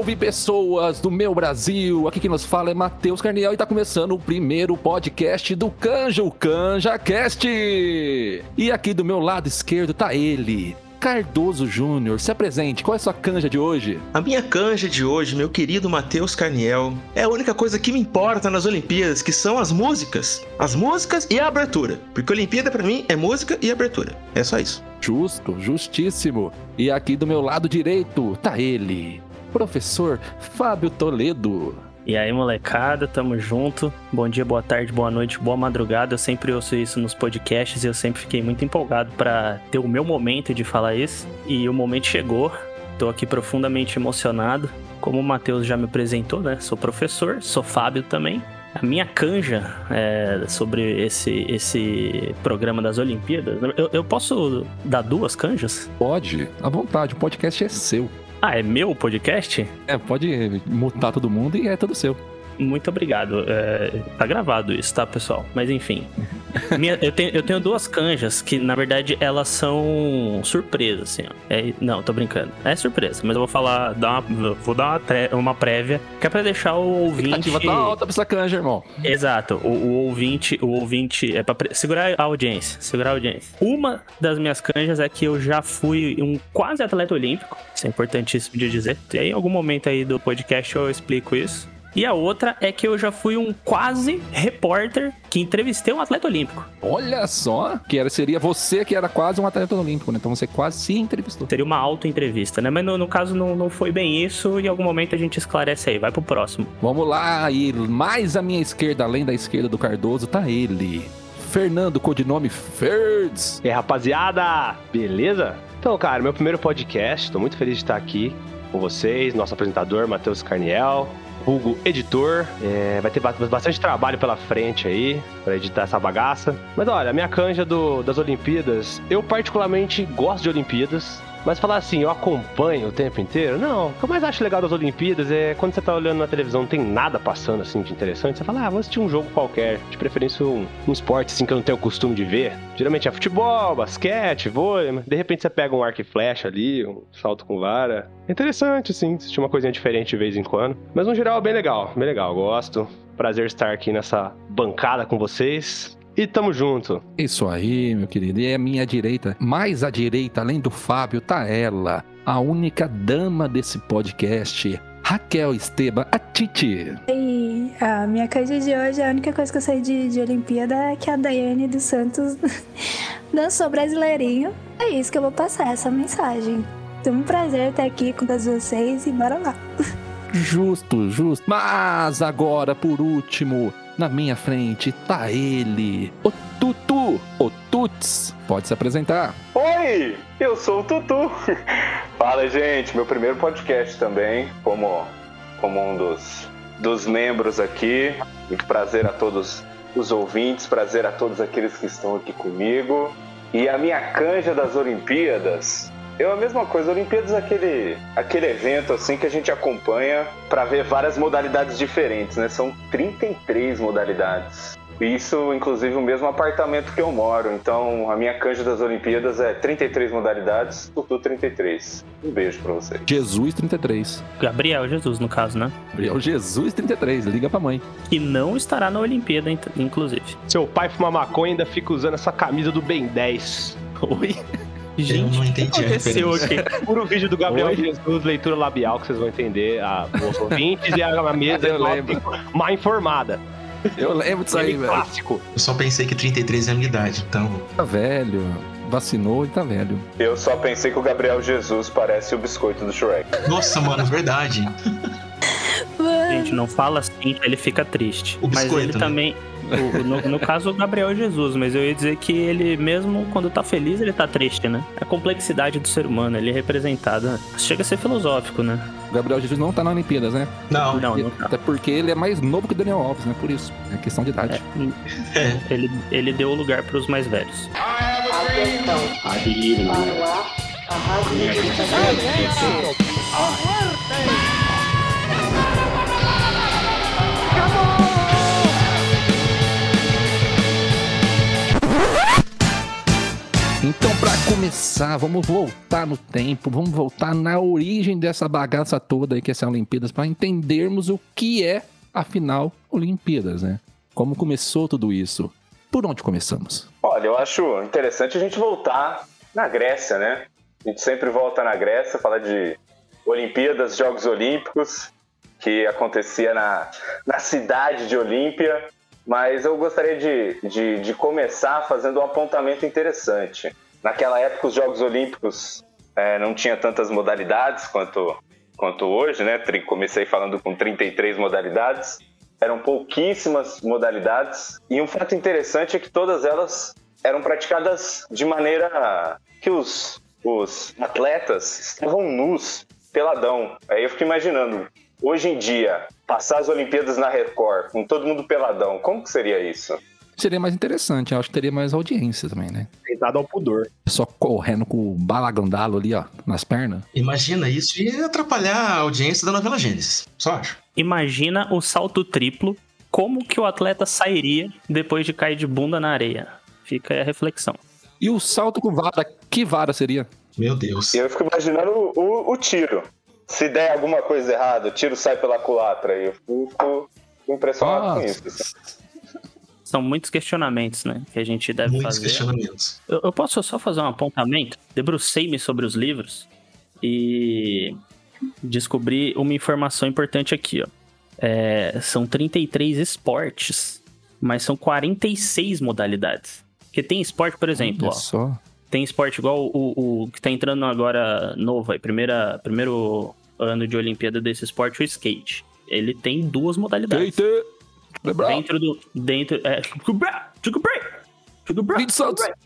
Salve pessoas do meu Brasil! Aqui quem nos fala é Matheus Carniel e tá começando o primeiro podcast do Canja, o Canja Cast! E aqui do meu lado esquerdo tá ele, Cardoso Júnior. Se apresente, qual é a sua canja de hoje? A minha canja de hoje, meu querido Matheus Carniel, é a única coisa que me importa nas Olimpíadas, que são as músicas. As músicas e a abertura. Porque Olimpíada para mim é música e abertura. É só isso. Justo, justíssimo. E aqui do meu lado direito tá ele, professor Fábio Toledo. E aí, molecada, tamo junto. Bom dia, boa tarde, boa noite, boa madrugada. Eu sempre ouço isso nos podcasts e eu sempre fiquei muito empolgado para ter o meu momento de falar isso. E o momento chegou. Tô aqui profundamente emocionado. Como o Matheus já me apresentou, né? Sou professor, sou Fábio também. A minha canja é, sobre esse, esse programa das Olimpíadas. Eu, eu posso dar duas canjas? Pode, à vontade, o podcast é seu. Ah, é meu podcast? É, pode mutar todo mundo e é todo seu. Muito obrigado. É, tá gravado isso, tá, pessoal? Mas enfim. Minha, eu, tenho, eu tenho duas canjas que, na verdade, elas são surpresas, assim, ó. É, não, tô brincando. É surpresa, mas eu vou falar, dar uma, vou dar uma, tre- uma prévia, que é pra deixar o ouvinte. Ativa tá alta pra essa canja, irmão. Exato, o, o ouvinte, o ouvinte é pra pre- segurar a audiência, segurar a audiência. Uma das minhas canjas é que eu já fui um quase atleta olímpico, isso é importantíssimo de dizer. E aí, em algum momento aí do podcast eu explico isso. E a outra é que eu já fui um quase repórter que entrevistei um atleta olímpico. Olha só, que era, seria você que era quase um atleta olímpico, né? Então você quase se entrevistou. Seria uma auto-entrevista, né? Mas no, no caso não, não foi bem isso e em algum momento a gente esclarece aí. Vai pro próximo. Vamos lá, e mais à minha esquerda, além da esquerda do Cardoso, tá ele. Fernando, codinome Ferds. E aí, rapaziada, beleza? Então, cara, meu primeiro podcast, tô muito feliz de estar aqui com vocês, nosso apresentador, Matheus Carniel, Hugo editor. É, vai ter ba- bastante trabalho pela frente aí pra editar essa bagaça. Mas olha, a minha canja do- das Olimpíadas, eu particularmente gosto de Olimpíadas. Mas falar assim, eu acompanho o tempo inteiro? Não. O que eu mais acho legal das Olimpíadas é quando você tá olhando na televisão, não tem nada passando assim de interessante. Você fala, ah, vou assistir um jogo qualquer. De preferência um, um esporte assim que eu não tenho o costume de ver. Geralmente é futebol, basquete, vôlei. De repente você pega um arco e flecha ali, um salto com vara. É interessante, assim, assistir uma coisinha diferente de vez em quando. Mas no geral é bem legal, bem legal. Gosto. Prazer estar aqui nessa bancada com vocês. E tamo junto. Isso aí, meu querido. E à minha direita, mais à direita, além do Fábio, tá ela, a única dama desse podcast, Raquel Esteban, a Titi. E a minha canja de hoje, a única coisa que eu sei de, de Olimpíada é que a Daiane dos Santos dançou brasileirinho. É isso que eu vou passar, essa mensagem. Foi um prazer estar aqui com todos vocês e bora lá. Justo, justo. Mas agora, por último, na minha frente, tá ele, o Tutu, o Tuts. Pode se apresentar. Oi, eu sou o Tutu. Fala, gente, meu primeiro podcast também, como, como um dos, dos membros aqui. Muito prazer a todos os ouvintes, prazer a todos aqueles que estão aqui comigo. E a minha canja das Olimpíadas. É a mesma coisa, Olimpíadas é aquele, aquele evento assim que a gente acompanha para ver várias modalidades diferentes, né? São 33 modalidades. Isso, inclusive, o mesmo apartamento que eu moro. Então, a minha canja das Olimpíadas é 33 modalidades, Tutu 33. Um beijo pra vocês. Jesus 33. Gabriel Jesus, no caso, né? Gabriel Jesus 33, liga pra mãe. Que não estará na Olimpíada, inclusive. Seu pai fuma maconha e ainda fica usando essa camisa do Ben 10. Oi. Gente, não o que entendi aconteceu aqui? Puro vídeo do Gabriel Oi? Jesus, leitura labial, que vocês vão entender. A, os ouvintes e a, a mesa Eu lembro. mal informada. Eu lembro disso aí, Ele velho. clássico. Eu só pensei que 33 é a minha idade, então. Tá velho. Vacinou e tá velho. Eu só pensei que o Gabriel Jesus parece o biscoito do Shrek. Nossa, mano, verdade. Gente, não fala assim, ele fica triste. O mas biscoito, ele né? também. O- no, no caso, o Gabriel Jesus, mas eu ia dizer que ele, mesmo quando tá feliz, ele tá triste, né? A complexidade do ser humano, ele é representada. Chega a ser filosófico, né? O Gabriel Jesus não tá na Olimpíadas, né? Não, Não, não tá. Até porque ele é mais novo que o Daniel Alves, né? Por isso. É questão de idade. é. Ele, ele deu o lugar pros mais velhos. Então, pra começar, vamos voltar no tempo, vamos voltar na origem dessa bagaça toda aí que é essa Olimpíadas para entendermos o que é, afinal, Olimpíadas, né? Como começou tudo isso? Por onde começamos? Olha, eu acho interessante a gente voltar na Grécia, né? A gente sempre volta na Grécia, falar de Olimpíadas, Jogos Olímpicos, que acontecia na, na cidade de Olímpia, mas eu gostaria de, de, de, começar fazendo um apontamento interessante. Naquela época, os Jogos Olímpicos é, não tinha tantas modalidades quanto, quanto hoje, né? Comecei falando com 33 modalidades, eram pouquíssimas modalidades, e um fato interessante é que todas elas eram praticadas de maneira que os, os atletas estavam nus, peladão. Aí eu fico imaginando hoje em dia, passar as Olimpíadas na Record, com todo mundo peladão, como que seria isso? Seria mais interessante, eu acho que teria mais audiência também, né? Tentado ao pudor. Só correndo com o balagandalo ali, ó, nas pernas. Imagina isso ia atrapalhar a audiência da novela Gênesis. Só acho. Imagina o salto triplo, como que o atleta sairia depois de cair de bunda na areia? Fica aí a reflexão. E o salto com vara, que vara seria? Meu Deus. Eu fico imaginando o, o, o tiro se der alguma coisa errada, o tiro sai pela culatra. E eu fico impressionado Nossa. com isso. Assim. São muitos questionamentos, né? Que a gente deve muitos fazer. questionamentos. Eu, eu posso só fazer um apontamento? Debrucei-me sobre os livros e descobri uma informação importante aqui, ó. É, são 33 esportes, mas são 46 modalidades. Porque tem esporte, por exemplo, Olha ó. Só. Tem esporte igual o, o, que tá entrando agora novo aí, primeira, primeiro ano de Olimpíada desse esporte, o skate. Ele tem duas modalidades. Skate. Dentro do. Dentro. É.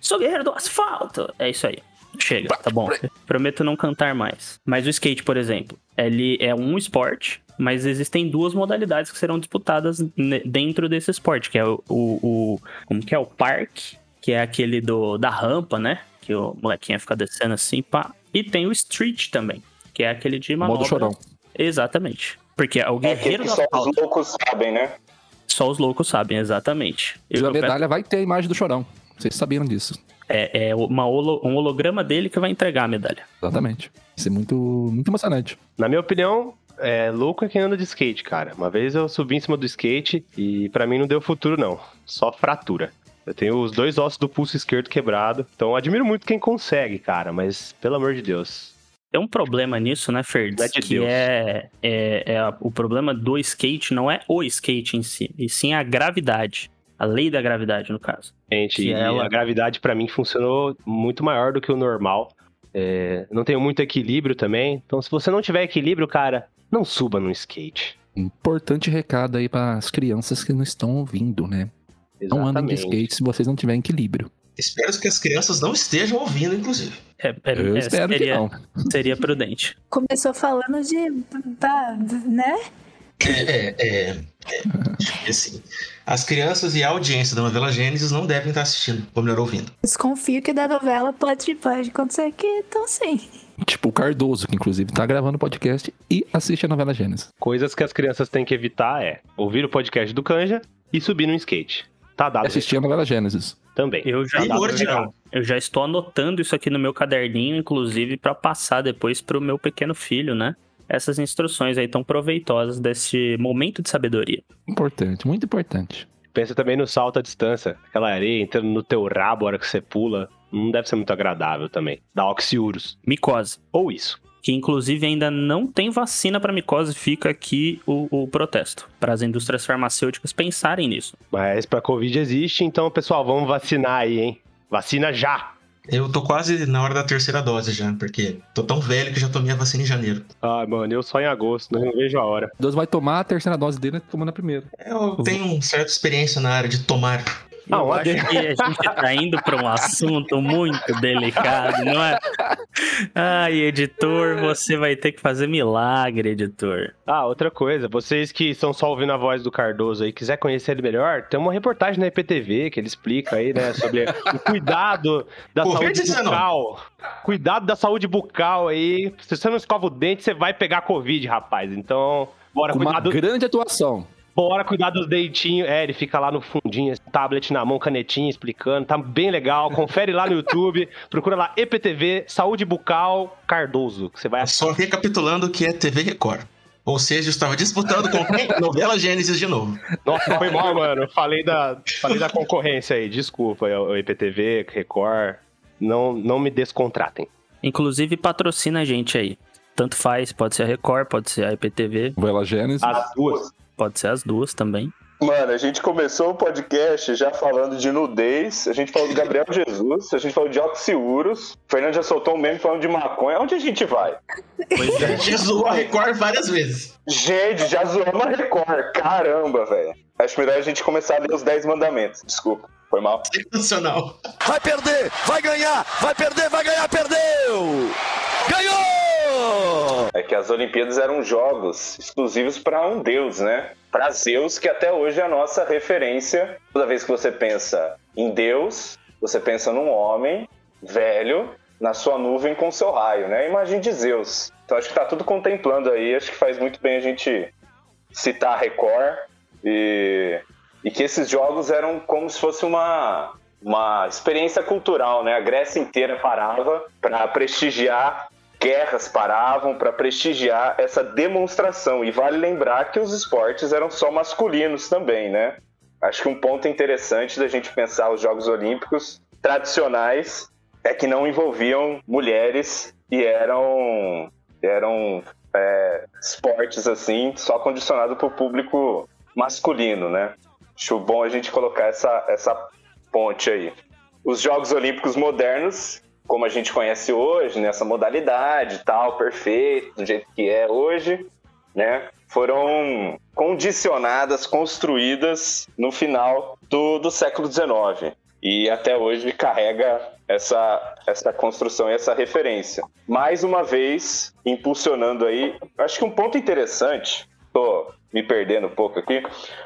Sou guerreiro do asfalto. É isso aí. Chega, tá bom. Prometo não cantar mais. Mas o skate, por exemplo, ele é um esporte, mas existem duas modalidades que serão disputadas dentro desse esporte, que é o, o, o como que é o parque, que é aquele do da rampa, né? Que o molequinho fica descendo assim, pá. E tem o street também, que é aquele de manobra. Modo chorão. Exatamente. Porque é o guerreiro é só os loucos sabem, né? Só os loucos sabem, exatamente. E a medalha vai ter a imagem do chorão. Vocês sabiam disso. É, é uma holo, um holograma dele que vai entregar a medalha. Exatamente. Isso é muito, muito emocionante. Na minha opinião, é louco é quem anda de skate, cara. Uma vez eu subi em cima do skate e para mim não deu futuro, não. Só fratura. Eu tenho os dois ossos do pulso esquerdo quebrado. Então admiro muito quem consegue, cara. Mas, pelo amor de Deus, tem um problema nisso, né, Ferds? De que é, é, é, o problema do skate não é o skate em si, e sim a gravidade. A lei da gravidade, no caso. Gente, ela... a gravidade para mim funcionou muito maior do que o normal. É, não tenho muito equilíbrio também. Então, se você não tiver equilíbrio, cara, não suba no skate. Importante recado aí para as crianças que não estão ouvindo, né? Exatamente. Não andem de skate se vocês não tiverem equilíbrio. Espero que as crianças não estejam ouvindo, inclusive. É, é, Eu é, espero seria, que não. Seria prudente. Começou falando de. né? É, é, é, é, assim, as crianças e a audiência da novela Gênesis não devem estar assistindo, ou melhor, ouvindo. Desconfio que da novela pode, pode acontecer que estão sim. Tipo o Cardoso, que inclusive tá gravando o podcast e assiste a novela Gênesis. Coisas que as crianças têm que evitar é ouvir o podcast do Canja e subir no skate. Tá dado. Assistir a novela Gênesis. Também. Eu já, eu já, eu já estou anotando isso aqui no meu caderninho, inclusive, para passar depois pro meu pequeno filho, né? Essas instruções aí tão proveitosas desse momento de sabedoria. Importante, muito importante. Pensa também no salto à distância. Aquela areia entrando no teu rabo a hora que você pula. Não deve ser muito agradável também. Dá oxiurus. Micose. Ou isso que inclusive ainda não tem vacina para micose, fica aqui o, o protesto, para as indústrias farmacêuticas pensarem nisso. Mas para Covid existe, então pessoal, vamos vacinar aí, hein? Vacina já! Eu tô quase na hora da terceira dose já, porque tô tão velho que já tomei a vacina em janeiro. Ah, mano, eu só em agosto, não vejo a hora. Deus vai tomar a terceira dose dele tomando a primeira. Eu tenho uma certa experiência na área de tomar ah, eu acho que a gente tá indo para um assunto muito delicado, não é? Ai, editor, você vai ter que fazer milagre, editor. Ah, outra coisa, vocês que estão só ouvindo a voz do Cardoso aí, quiser conhecer ele melhor, tem uma reportagem na IPTV que ele explica aí, né, sobre o cuidado da saúde bucal. Cuidado da saúde bucal aí. Se você não escova o dente, você vai pegar Covid, rapaz. Então, bora Com cuidar uma do... grande atuação Bora cuidar dos deitinhos. É, ele fica lá no fundinho, tablet na mão, canetinha, explicando. Tá bem legal. Confere lá no YouTube. Procura lá EPTV, Saúde Bucal Cardoso. Que você vai Só recapitulando o que é TV Record. Ou seja, eu estava disputando com quem? Novela Gênesis de novo. Nossa, foi mal, mano. Falei da, falei da concorrência aí. Desculpa, o IPTV, Record. Não, não me descontratem. Inclusive, patrocina a gente aí. Tanto faz, pode ser a Record, pode ser a IPTV, Novela Gênesis. As duas. Pode ser as duas também. Mano, a gente começou o podcast já falando de nudez, a gente falou do Gabriel Jesus, a gente falou de oxiuros, o Fernando já soltou um meme falando de maconha. Onde a gente vai? Pois A é. gente zoou a Record várias vezes. Gente, já zoamos a Record. Caramba, velho. Acho melhor a gente começar a ler os 10 mandamentos. Desculpa, foi mal. Sensacional. Vai perder, vai ganhar, vai perder, vai ganhar, perdeu! Ganhou! É que as Olimpíadas eram jogos exclusivos para um deus, né? Para Zeus, que até hoje é a nossa referência. Toda vez que você pensa em Deus, você pensa num homem velho na sua nuvem com seu raio, né? Imagem de Zeus. Então acho que tá tudo contemplando aí. Acho que faz muito bem a gente citar a Record e, e que esses jogos eram como se fosse uma uma experiência cultural, né? A Grécia inteira parava para prestigiar guerras paravam para prestigiar essa demonstração. E vale lembrar que os esportes eram só masculinos também, né? Acho que um ponto interessante da gente pensar os Jogos Olímpicos tradicionais é que não envolviam mulheres e eram, eram é, esportes assim, só condicionado para o público masculino, né? Acho bom a gente colocar essa, essa ponte aí. Os Jogos Olímpicos modernos como a gente conhece hoje, nessa modalidade tal, perfeito, do jeito que é hoje, né? Foram condicionadas, construídas no final do, do século XIX. E até hoje carrega essa, essa construção e essa referência. Mais uma vez, impulsionando aí, acho que um ponto interessante, tô me perdendo um pouco aqui,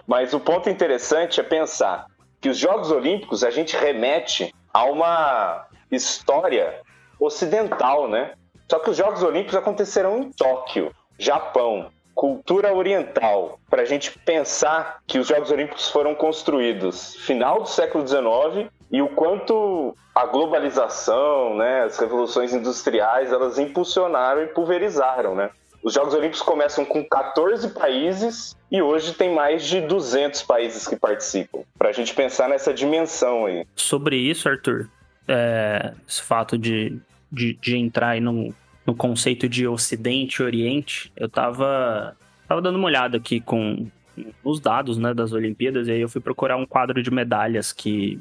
mas o ponto interessante é pensar que os Jogos Olímpicos a gente remete a uma história ocidental, né? Só que os Jogos Olímpicos acontecerão em Tóquio, Japão, cultura oriental. Para a gente pensar que os Jogos Olímpicos foram construídos final do século XIX e o quanto a globalização, né, as revoluções industriais, elas impulsionaram e pulverizaram, né? Os Jogos Olímpicos começam com 14 países e hoje tem mais de 200 países que participam. Para a gente pensar nessa dimensão aí. Sobre isso, Arthur, é, esse fato de, de, de entrar aí no, no conceito de Ocidente e Oriente, eu tava, tava dando uma olhada aqui com os dados né, das Olimpíadas, e aí eu fui procurar um quadro de medalhas que,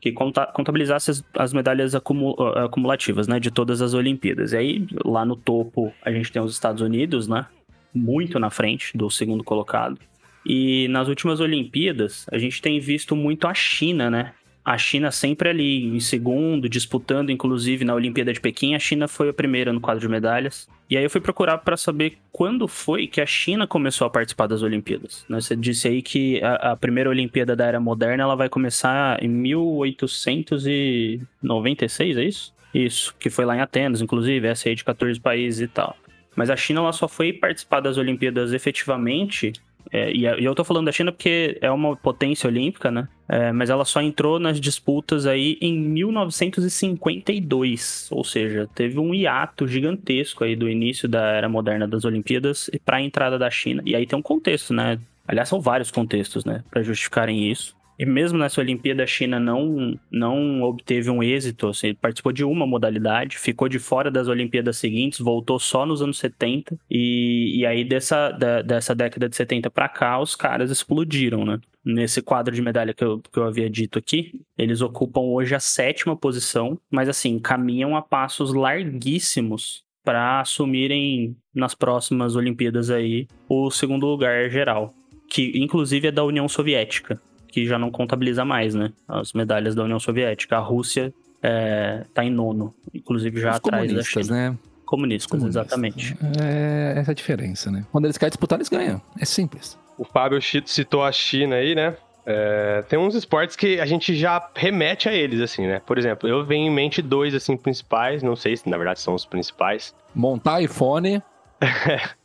que conta, contabilizasse as, as medalhas acumu, acumulativas né, de todas as Olimpíadas. E aí, lá no topo, a gente tem os Estados Unidos, né? Muito na frente do segundo colocado. E nas últimas Olimpíadas, a gente tem visto muito a China, né? A China sempre ali em segundo, disputando, inclusive na Olimpíada de Pequim, a China foi a primeira no quadro de medalhas. E aí eu fui procurar para saber quando foi que a China começou a participar das Olimpíadas. né? Você disse aí que a, a primeira Olimpíada da Era Moderna ela vai começar em 1896, é isso? Isso, que foi lá em Atenas, inclusive, essa aí de 14 países e tal. Mas a China ela só foi participar das Olimpíadas efetivamente é, e eu tô falando da China porque é uma potência olímpica, né? É, mas ela só entrou nas disputas aí em 1952, ou seja, teve um hiato gigantesco aí do início da era moderna das Olimpíadas para a entrada da China. E aí tem um contexto, né? Aliás, são vários contextos, né, para justificarem isso. E mesmo nessa Olimpíada, a China não, não obteve um êxito, assim, participou de uma modalidade, ficou de fora das Olimpíadas seguintes, voltou só nos anos 70, e, e aí dessa, da, dessa década de 70 para cá, os caras explodiram, né? Nesse quadro de medalha que eu, que eu havia dito aqui, eles ocupam hoje a sétima posição, mas assim, caminham a passos larguíssimos para assumirem nas próximas Olimpíadas aí o segundo lugar geral, que inclusive é da União Soviética que já não contabiliza mais, né? As medalhas da União Soviética. A Rússia é, tá em nono, inclusive já Os atrás da comunistas, China. né? Comunistas, Comunistas. exatamente. É essa a diferença, né? Quando eles querem disputar, eles ganham. É simples. O Fábio citou a China aí, né? É, tem uns esportes que a gente já remete a eles, assim, né? Por exemplo, eu venho em mente dois, assim, principais. Não sei se na verdade são os principais. Montar iPhone.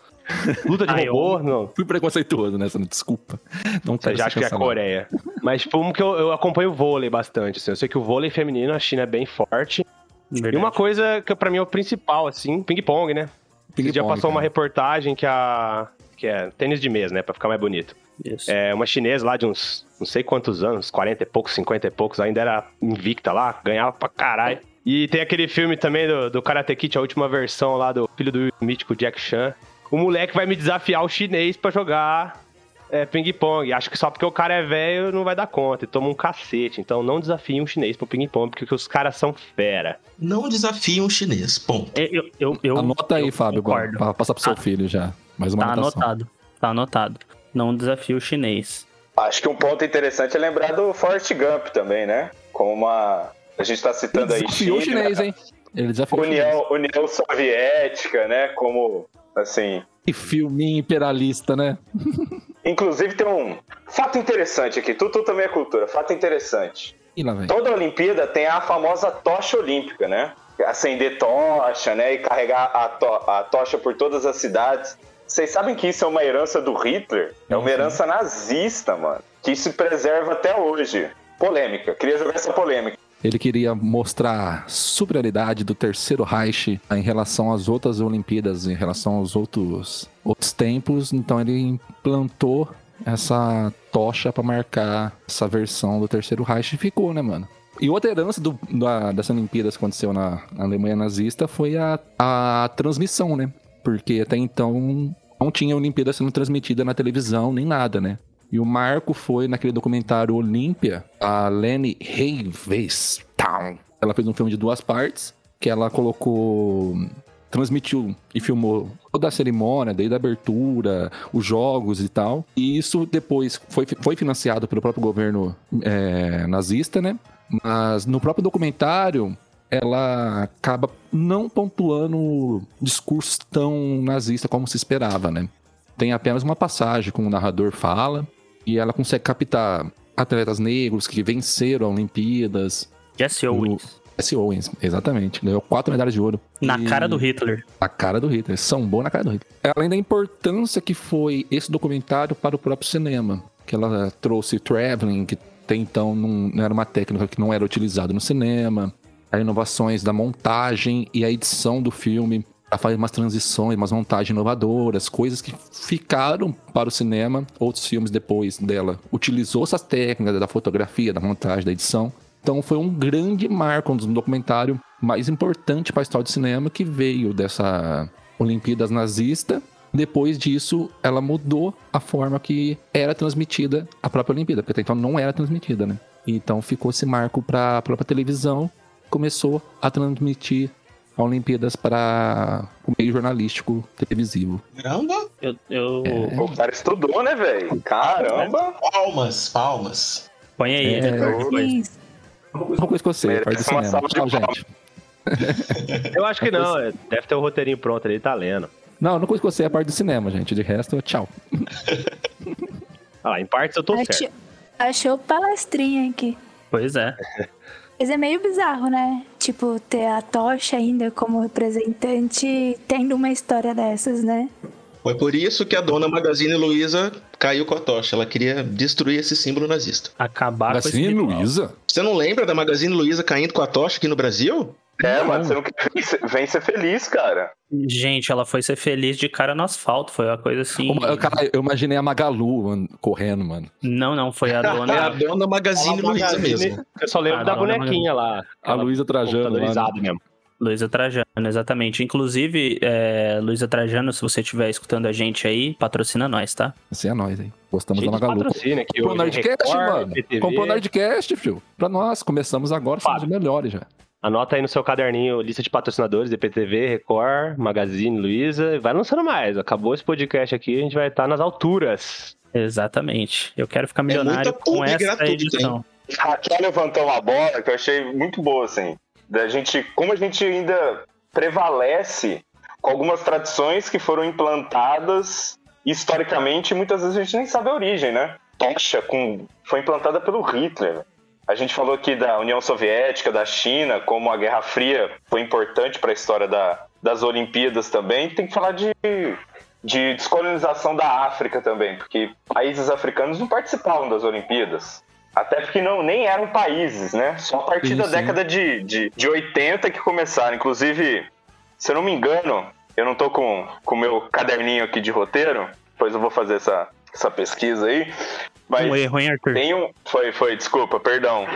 Luta de Ah, robô, não. Fui preconceituoso nessa, desculpa. Não Você já acha que é a. Coreia. Mas, tipo, um que eu, eu acompanho o vôlei bastante, assim. Eu sei que o vôlei feminino, a China é bem forte. E uma coisa que pra mim é o principal, assim, ping-pong, né? Dia Ping-pong, passou uma cara. reportagem que a... Que é tênis de mesa, né? Pra ficar mais bonito. Isso. É uma chinesa lá de uns não sei quantos anos, 40 e poucos, 50 e poucos, ainda era invicta lá, ganhava pra caralho. E tem aquele filme também do, do Karate Kid, a última versão lá do filho do mítico Jack Chan. O moleque vai me desafiar o chinês pra jogar é, ping-pong. Acho que só porque o cara é velho não vai dar conta e toma um cacete. Então não desafie um chinês pro ping-pong, porque os caras são fera. Não desafie um chinês, ponto. Eu, eu, eu, Anota aí, eu Fábio, concordo. pra passar pro seu Ah. filho já. Mais uma Tá anotação. anotado. Tá anotado. Não desafio chinês. Acho que um ponto interessante é lembrar do Forrest Gump também, né? Como uma. A gente tá Ele citando aí desafiou o China, chinês, hein? Ele desafiou o chinês. União, União Soviética, né? Como, assim... Que filminho imperialista, né? Inclusive tem um fato interessante aqui, tudo, tudo também é cultura, fato interessante. E lá vem. Toda Olimpíada tem a famosa tocha olímpica, né? Acender tocha, né? E carregar a, to- a tocha por todas as cidades. Vocês sabem que isso é uma herança do Hitler? É uma herança nazista, mano. Que se preserva até hoje. Polêmica. Queria jogar essa polêmica. Ele queria mostrar a superioridade do terceiro Reich em relação às outras Olimpíadas, em relação aos outros, outros tempos. Então ele implantou essa tocha pra marcar essa versão do terceiro Reich e ficou, né, mano? E outra herança do, da, dessa Olimpíadas que aconteceu na, na Alemanha nazista foi a, a transmissão, né? Porque até então não tinha Olimpíada sendo transmitida na televisão nem nada, né? E o marco foi naquele documentário Olímpia, a Leni Riefenstahl. Ela fez um filme de duas partes, que ela colocou, transmitiu e filmou toda a cerimônia, desde a abertura, os jogos e tal. E isso depois foi, foi financiado pelo próprio governo é, nazista, né? Mas no próprio documentário, ela acaba não pontuando discursos tão nazista como se esperava, né? Tem apenas uma passagem com o narrador fala e ela consegue captar atletas negros que venceram Olimpíadas. Jesse Owens. S. Owens, exatamente. Ganhou quatro medalhas de ouro. Na E- cara do Hitler. a cara do Hitler. Sambou na cara do Hitler. Além da importância que foi esse documentário para o próprio cinema. Que ela trouxe traveling, que até então não era uma técnica que não era utilizada no cinema. As inovações da montagem e a edição do filme. Ela faz umas transições, umas montagens inovadoras, coisas que ficaram para o cinema. Outros filmes depois dela utilizou essas técnicas da fotografia, da montagem, da edição. Então foi um grande marco, um documentário mais importante para a história do cinema que veio dessa Olimpíadas nazista. Depois disso, ela mudou a forma que era transmitida a própria Olimpíada, porque até então não era transmitida, né? Então ficou esse marco para a própria televisão, começou a transmitir a Olimpíadas para o meio jornalístico televisivo. Caramba! Eu, eu... É. O cara estudou, né, velho? Caramba! Palmas, palmas. Põe aí, É. Isso. Uma coisa que eu sei, parte do cinema. Tchau, gente. Eu acho que não, é, deve ter um roteirinho pronto ali, tá lendo. Não, não coisa que eu sei é a parte do cinema, gente. De resto, tchau. Ah lá, em partes eu tô certo. Achou, achou palestrinha aqui. Pois é. Mas é meio bizarro, né? Tipo, ter a tocha ainda como representante tendo uma história dessas, né? Foi por isso que a dona Magazine Luiza caiu com a tocha. Ela queria destruir esse símbolo nazista. Acabar com esse Assim, ritual. Luísa? Você não lembra da Magazine Luiza caindo com a tocha aqui no Brasil? É, Não. mano, você não quer vem ser- vem ser feliz, cara. Gente, ela foi ser feliz de cara no asfalto. Foi uma coisa assim. Uma- Cara, eu imaginei a Magalu mano, correndo, mano. Não, não, foi a É a dona. dona Magazine Luiza mesmo. Eu só lembro Ah, da bonequinha lá. A Luísa Trajano. Lá, né? Mesmo. Luísa Trajano, exatamente. Inclusive, é, Luísa Trajano, se você estiver escutando a gente aí, patrocina nós, tá? Esse é nós, hein? Gostamos Cheio da Magalu. patrocínio aqui Comprou hoje, Nerdcast, Record, mano. PTV. Comprou Nerdcast, filho. Pra nós, começamos agora, somos os melhores já. Anota aí no seu caderninho lista de patrocinadores, DPTV, Record, Magazine, Luiza. e Vai lançando mais. Acabou esse podcast aqui, a gente vai estar nas alturas. Exatamente. Eu quero ficar milionário muita com essa edição. Raquel levantou uma bola que eu achei muito boa, assim. Da gente, como a gente ainda prevalece com algumas tradições que foram implantadas historicamente, e muitas vezes a gente nem sabe a origem, né? Tocha com, foi implantada pelo Hitler. A gente falou aqui da União Soviética, da China, como a Guerra Fria foi importante para a história da- das Olimpíadas também. Tem que falar de de descolonização da África também, porque países africanos não participavam das Olimpíadas. Até porque não, nem eram países, né? Só a partir Sim, da década de, de, de 80 que começaram. Inclusive, se eu não me engano, eu não tô com o meu caderninho aqui de roteiro, depois eu vou fazer essa, essa pesquisa aí. Mas Um erro, hein, Arthur? tem um. Foi, foi, desculpa, perdão.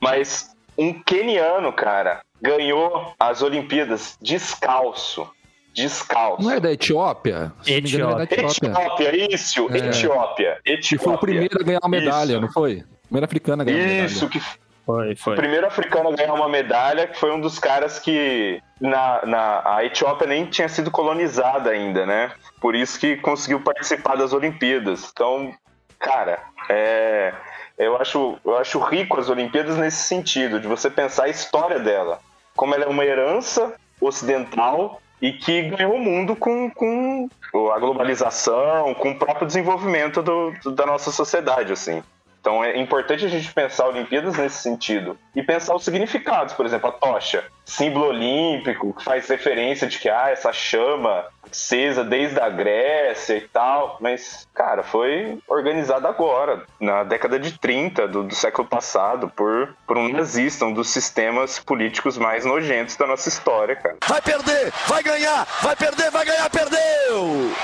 Mas um queniano, cara, ganhou as Olimpíadas descalço. Descalço. Não é da Etiópia? Engano, é da Etiópia. Etiópia, isso, É. Etiópia. Que Etiópia. foi o primeiro a ganhar uma medalha, Isso. não foi? Primeiro africano a ganhar uma medalha. Isso, que Foi, o foi. primeiro africano a ganhar uma medalha, que foi um dos caras que na, na a Etiópia nem tinha sido colonizada ainda, né? Por isso que conseguiu participar das Olimpíadas. Então, cara, é, eu acho eu acho rico as Olimpíadas nesse sentido de você pensar a história dela, como ela é uma herança ocidental e que ganhou o mundo com, com a globalização, com o próprio desenvolvimento do- da nossa sociedade, assim. Então é importante a gente pensar Olimpíadas nesse sentido. E pensar os significados, por exemplo, a tocha, símbolo olímpico, que faz referência de que ah, essa chama acesa desde a Grécia e tal. Mas, cara, foi organizada agora, na década de 30 do, do século passado, por, por um nazista, um dos sistemas políticos mais nojentos da nossa história, cara. Vai perder, vai ganhar, vai perder, vai ganhar, perdeu!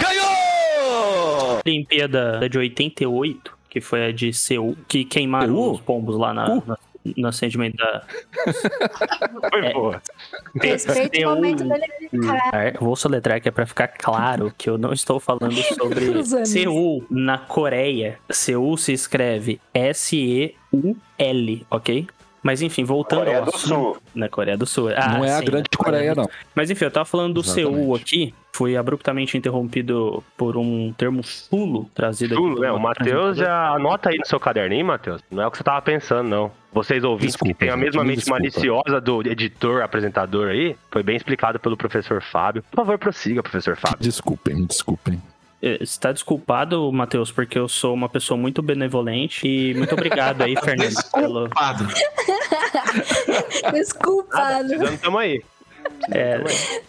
Ganhou! Olimpíada de 88, que foi a de Seul, que queimaram Seul? os pombos lá na, Uh. na- no acendimento da. Foi É. boa. Respeita o momento dele ficar. É, Vou soletrar aqui pra ficar claro que eu não estou falando sobre. Seul na Coreia. Seul se escreve S-E-U-L, ok? Mas enfim, voltando Coreia ao do assunto- Sul. Na Coreia do Sul. Ah, não é a sim, grande na Coreia, do não. Mas enfim, eu tava falando do Seul Exatamente. aqui. Fui abruptamente interrompido por um termo chulo trazido aqui. Tudo, pelo né? O Matheus já anota aí no seu caderninho, Matheus. Não é o que você tava pensando, não. Vocês ouvintes Desculpa, que têm a mesma me mente desculpa. maliciosa do editor, apresentador aí, foi bem explicado pelo professor Fábio. Por favor, prossiga, professor Fábio. Desculpem, desculpem. Eh, Você tá desculpado, Matheus, porque eu sou uma pessoa muito benevolente e muito obrigado aí, Fernando, pelo... Desculpado. Desculpado. Precisando, tamo aí. É,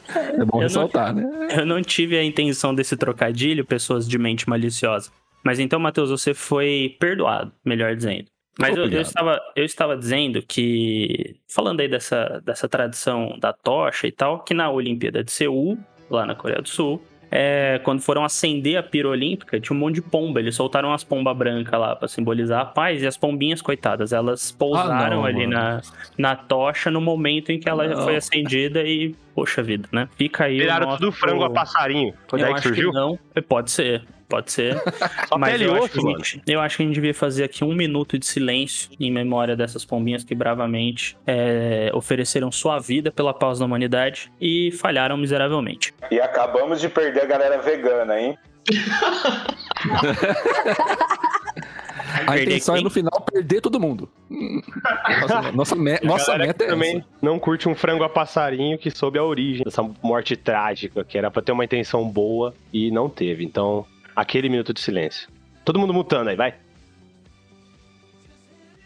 É bom Eu não- ressaltar, né? eu não tive a intenção desse trocadilho, pessoas de mente maliciosa. Mas então, Matheus, você foi perdoado, melhor dizendo. Mas eu, eu estava, eu estava dizendo que, falando aí dessa, dessa tradição da tocha e tal, que na Olimpíada de Seul, lá na Coreia do Sul, é, quando foram acender a pira olímpica, tinha um monte de pomba. Eles soltaram umas pombas brancas lá pra simbolizar a paz, e as pombinhas, coitadas, elas pousaram não, ali mano. na, na tocha no momento em que ela Não. foi acendida e, poxa vida, né? Fica aí Viraram nosso- tudo frango a passarinho. Foi daí que surgiu? que não. Pode ser, pode ser. Só Mas pele eu, acho osso, que a mano. gente, eu acho que a gente devia fazer aqui um minuto de silêncio em memória dessas pombinhas que bravamente é, ofereceram sua vida pela causa da humanidade e falharam miseravelmente. E acabamos de perder a galera vegana, hein? A intenção é no final perder todo mundo. Nossa, nossa, me- nossa meta é também essa. não curte um frango a passarinho que soube a origem dessa morte trágica, que era pra ter uma intenção boa e não teve. Então, aquele minuto de silêncio. Todo mundo mutando aí, vai.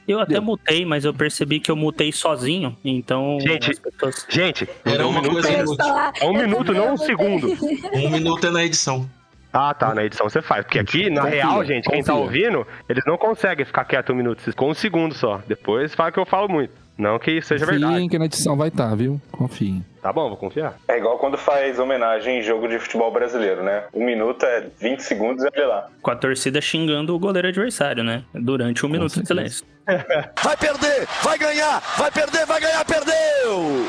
Eu até Deu. mutei, mas eu percebi que eu mutei sozinho, então Gente, as pessoas... Gente, Era um minuto, é um minuto, não um segundo. Um minuto é na edição. Ah, tá, na edição você faz. Porque aqui, na Confia, real, gente, quem tá confia. ouvindo, eles não conseguem ficar quieto um minuto, vocês ficam um segundo só. Depois fala que eu falo muito. Não que isso seja verdade. Confiem que na edição vai estar, viu? Confiem. Tá bom, vou confiar. É igual quando faz homenagem em jogo de futebol brasileiro, né? Um minuto é 20 segundos e olha lá. Com a torcida xingando o goleiro adversário, né? Durante um minuto de certeza. silêncio. Vai perder, vai ganhar, vai perder, vai ganhar, perdeu!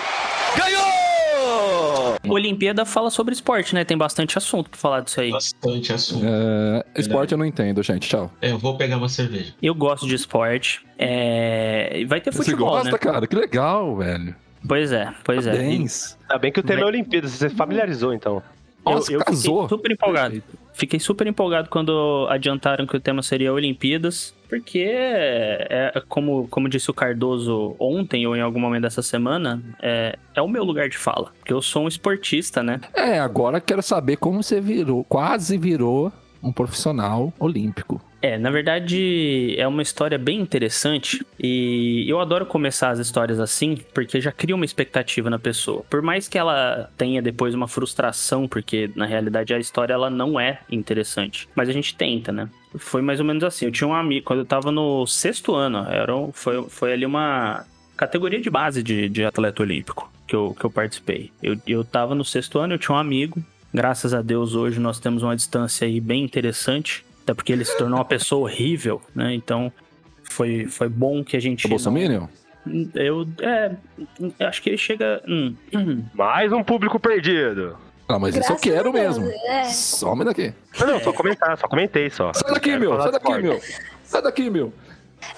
Ganhou! Olimpíada fala sobre esporte, né? Tem bastante assunto pra falar disso aí. Bastante assunto. É, esporte eu não entendo, gente. Tchau. É, eu vou pegar uma cerveja. Eu gosto de esporte. É... e Vai ter Você futebol, gosta, né? cara? Que legal, velho. Pois é, pois é. Parabéns. Ainda bem que o tema é Olimpíadas, você familiarizou então. Nossa, eu, eu casou. fiquei super empolgado. Perfeito. Fiquei super empolgado quando adiantaram que o tema seria Olimpíadas, porque é, é como, como disse o Cardoso ontem ou em algum momento dessa semana, é, é o meu lugar de fala. Porque eu sou um esportista, né? É, agora quero saber como você virou, quase virou um profissional olímpico. É, na verdade é uma história bem interessante e eu adoro começar as histórias assim porque já cria uma expectativa na pessoa. Por mais que ela tenha depois uma frustração, porque na realidade a história ela não é interessante, mas a gente tenta, né? Foi mais ou menos assim. Eu tinha um amigo quando eu tava no sexto ano, era um- foi, foi ali uma categoria de base de, de atleta olímpico que eu, que eu participei. Eu, eu tava no sexto ano, eu tinha um amigo. Graças a Deus, hoje nós temos uma distância aí bem interessante. Até porque ele se tornou uma pessoa horrível, né? Então foi, foi bom que a gente. O Bolsonaro? Eu. É. eu Acho que ele chega. hum, hum. Mais um público perdido. Ah, mas isso eu Graças quero Deus, mesmo. é. Some daqui. Não, não, só comentar, só comentei só. Sai daqui, meu. Sai daqui, meu. Sai daqui, meu.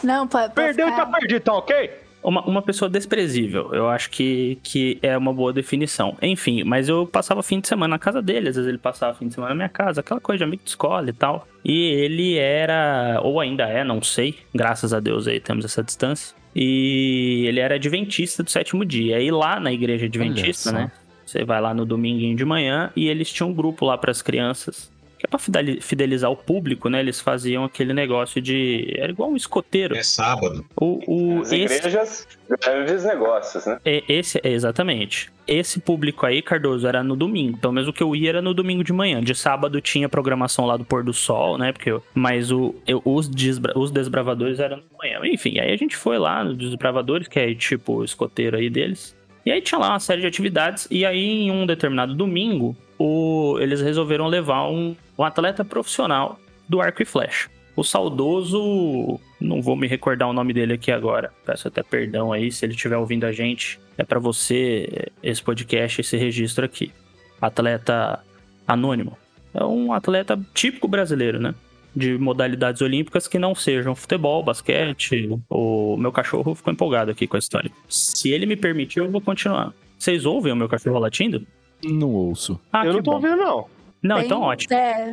Não, pode. Perdeu e tá perdido, tá ok? Uma, uma pessoa desprezível, eu acho que, que é uma boa definição. Enfim, mas eu passava fim de semana na casa dele, às vezes ele passava fim de semana na minha casa, aquela coisa de amigo de escola e tal. E ele era, ou ainda é, não sei, graças a Deus aí temos essa distância. E ele era adventista do sétimo dia. E lá na igreja adventista, né? Você vai lá no dominguinho de manhã e eles tinham um grupo lá pras crianças. Que é pra fideli- fidelizar o público, né? Eles faziam aquele negócio de. Era igual um escoteiro. É sábado. O, o, As esse- igrejas, grandes negócios, né? é, esse, é, exatamente. Esse público aí, Cardoso, era no domingo. Pelo menos o que eu ia era no domingo de manhã. De sábado tinha programação lá do pôr do sol, né? Porque eu- mas o, eu- os, desbra- os desbravadores eram no manhã. Enfim, aí a gente foi lá nos desbravadores, que é tipo o escoteiro aí deles. E aí tinha lá uma série de atividades. E aí, em um determinado domingo, o- eles resolveram levar um, um atleta profissional do arco e flecha. O saudoso. Não vou me recordar o nome dele aqui agora. Peço até perdão aí se ele estiver ouvindo a gente. É pra você esse podcast, esse registro aqui. Atleta anônimo. É um atleta típico brasileiro, né? De modalidades olímpicas que não sejam futebol, basquete. O meu cachorro ficou empolgado aqui com a história. Se ele me permitir, eu vou continuar. Vocês ouvem o meu cachorro latindo? Não ouço. Ah, eu não tô bom. ouvindo, não. Não, Bem- então ótimo. É,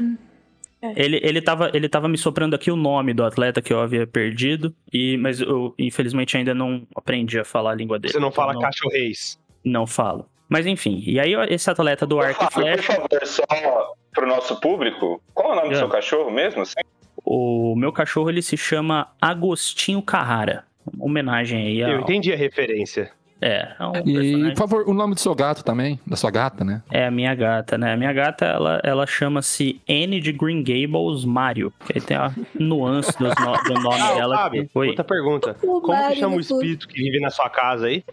Ele, ele, tava, ele tava me soprando aqui o nome do atleta que eu havia perdido, e, mas eu, infelizmente, ainda não aprendi a falar a língua dele. Você não Então, fala cachorreis. Não falo. Mas enfim, e aí esse atleta do arco e Fábio, por flecha, favor, só pro nosso público, qual é o nome do É. seu cachorro mesmo? assim? o meu cachorro ele se chama Agostinho Carrara. Uma homenagem aí ao... Eu entendi a referência. É, é um E, personagem- por favor, o nome do seu gato também. Da sua gata, né? É a minha gata, né? A minha gata, ela, ela chama-se Anne de Green Gables Mario. Que aí tem a nuance no- do nome Ah, dela. Fábio, que- Oi. outra pergunta. O Como que chama o espírito que vive na sua casa aí?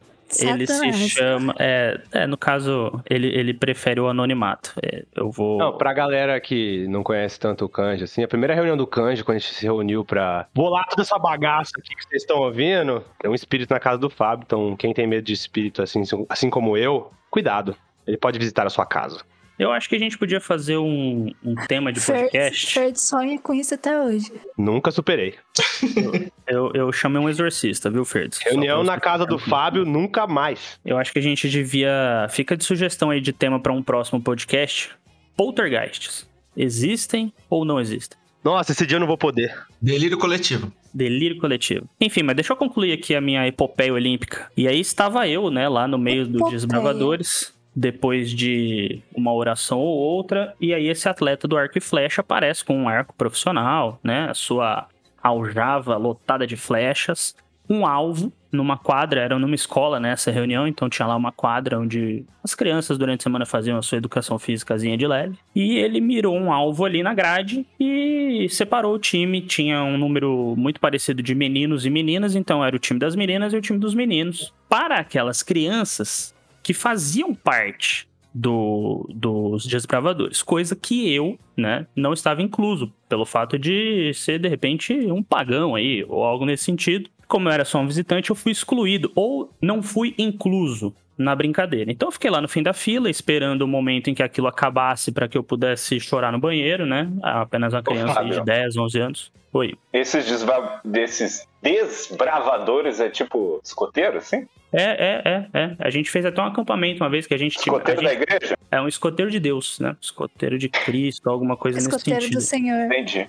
Ele se chama. É, é, no caso, ele, ele prefere o anonimato. É, eu vou. Não, pra galera que não conhece tanto o Kanji, assim, a primeira reunião do Kanji, quando a gente se reuniu pra bolar toda essa bagaça aqui que vocês estão ouvindo, tem um espírito na casa do Fábio, então quem tem medo de espírito, assim, assim como eu, cuidado. Ele pode visitar a sua casa. Eu acho que a gente podia fazer um, um tema de Fer- podcast. Ferd sonha com isso até hoje. Nunca superei. Eu, eu chamei um exorcista, viu, Ferds? Só Reunião na casa do Fábio, nunca mais. Eu acho que a gente devia. Fica de sugestão aí de tema pra um próximo podcast. Poltergeists. Existem ou não existem? Nossa, esse dia eu não vou poder. Delírio coletivo. Delírio coletivo. Enfim, mas deixa eu concluir aqui a minha epopeia olímpica. E aí estava eu, né, lá no meio dos desbravadores, depois de uma oração ou outra, e aí esse atleta do arco e flecha aparece com um arco profissional, né, a sua aljava lotada de flechas, um alvo numa quadra, era numa escola nessa reunião, então tinha lá uma quadra onde as crianças durante a semana faziam a sua educação físicazinha de leve. E ele mirou um alvo ali na grade e separou o time. Tinha um número muito parecido de meninos e meninas, então era o time das meninas e o time dos meninos. Para aquelas crianças que faziam parte do, dos desbravadores, coisa que eu, né, não estava incluso, pelo fato de ser, de repente, um pagão aí, ou algo nesse sentido. Como eu era só um visitante, eu fui excluído, ou não fui incluso na brincadeira. Então eu fiquei lá no fim da fila, esperando o momento em que aquilo acabasse para que eu pudesse chorar no banheiro, né? Apenas uma criança de Fábio. 10, 11 anos. Oi. Esses desbra- desses desbravadores é tipo escoteiro, assim? É, é, é, é. A gente fez até um acampamento uma vez que a gente tinha. a Escoteiro da gente- igreja? É um escoteiro de Deus, né? Escoteiro de Cristo, alguma coisa nesse Escoteiro sentido. do Senhor. Entendi.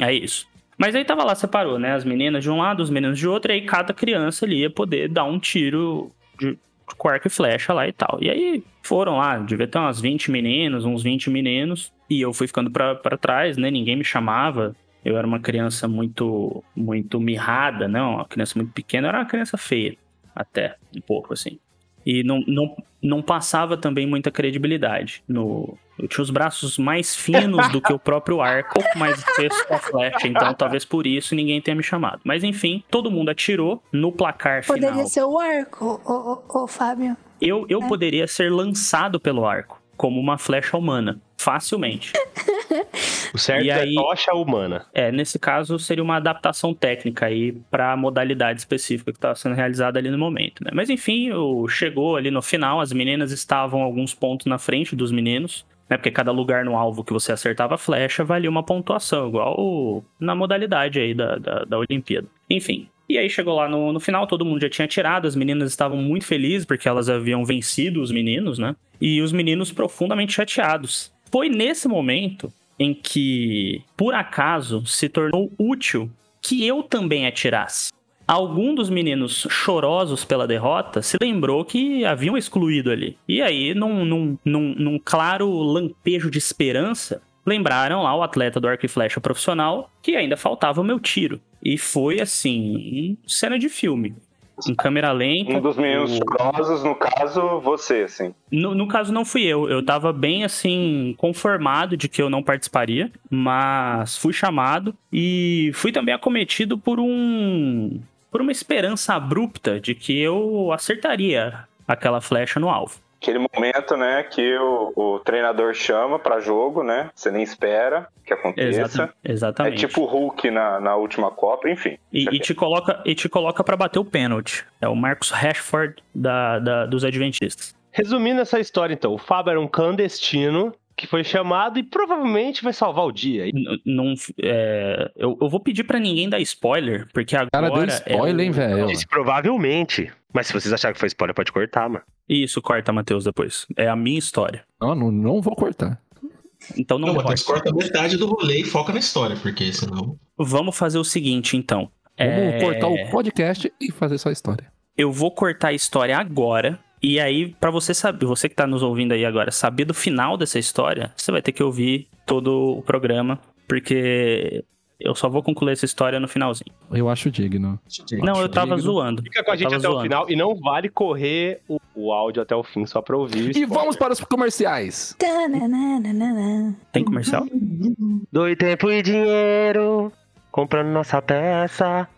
É isso. Mas aí tava lá, separou, né? As meninas de um lado, os meninos de outro, e aí cada criança ali ia poder dar um tiro de arco e flecha lá e tal. E aí foram lá, devia ter umas 20 meninos, uns 20 meninos, e eu fui ficando pra trás, né? Ninguém me chamava. eu era uma criança muito muito mirrada, não, uma criança muito pequena, eu era uma criança feia, até, um pouco assim. E não, não, não passava também muita credibilidade. No, eu tinha os braços mais finos do que o próprio arco, mais espesso com a flecha, então talvez por isso ninguém tenha me chamado. Mas enfim, todo mundo atirou no placar final. Poderia ser o arco, ô, Fábio. Eu, eu É. poderia ser lançado pelo arco, como uma flecha humana, facilmente. O certo E é aí- tocha humana. É, nesse caso seria uma adaptação técnica aí para a modalidade específica que estava sendo realizada ali no momento, né? Mas enfim, o, chegou ali no final, as meninas estavam alguns pontos na frente dos meninos, né? Porque cada lugar no alvo que você acertava a flecha valia uma pontuação, igual o- na modalidade aí da, da, da Olimpíada. Enfim. E aí chegou lá no, no final, todo mundo já tinha tirado, as meninas estavam muito felizes porque elas haviam vencido os meninos, né? E os meninos profundamente chateados. Foi nesse momento em que, por acaso, se tornou útil que eu também atirasse. Algum dos meninos chorosos pela derrota se lembrou que haviam excluído ali. E aí, num, num, num, num claro lampejo de esperança, lembraram lá o atleta do arco e flecha profissional que ainda faltava o meu tiro. E foi assim, cena de filme. Em câmera lenta. Um dos meninos o- chorosos, no caso, você, assim. no, no caso, não fui eu. Eu tava bem, assim, conformado de que eu não participaria, mas fui chamado e fui também acometido por um. por uma esperança abrupta de que eu acertaria aquela flecha no alvo. Aquele momento, né, que o, o treinador chama pra jogo, né? Você nem espera que aconteça. Exata- É exatamente. tipo o Hulk na, na última Copa, enfim. E, e te coloca, e te coloca para bater o pênalti. É o Marcos Rashford da, da- dos Adventistas. Resumindo essa história, então, o Fábio era um clandestino que foi chamado e provavelmente vai salvar o dia. N- Não, é, eu, eu vou pedir para ninguém dar spoiler, porque agora. Cara, deu é spoiler, o- hein, velho? Provavelmente. Mas se vocês acharem que foi spoiler, pode cortar, mano. Isso, corta, Matheus, depois. É a minha história. Não, não, não vou cortar. Então não, Não, corta. Matheus, corta metade do rolê e foca na história, porque senão. Vamos fazer o seguinte, então. Vamos É, cortar o podcast e fazer só a história. Eu vou cortar a história agora. E aí, pra você saber, você que tá nos ouvindo aí agora, saber do final dessa história, você vai ter que ouvir todo o programa, porque eu só vou concluir essa história no finalzinho. Eu acho digno. Não, eu tava digno. zoando. Fica com a Eu gente até o zoando. final e não vale correr o, o áudio até o fim só pra ouvir. o E spoiler. vamos para os comerciais. Tem comercial? Doe tempo e dinheiro, comprando nossa peça.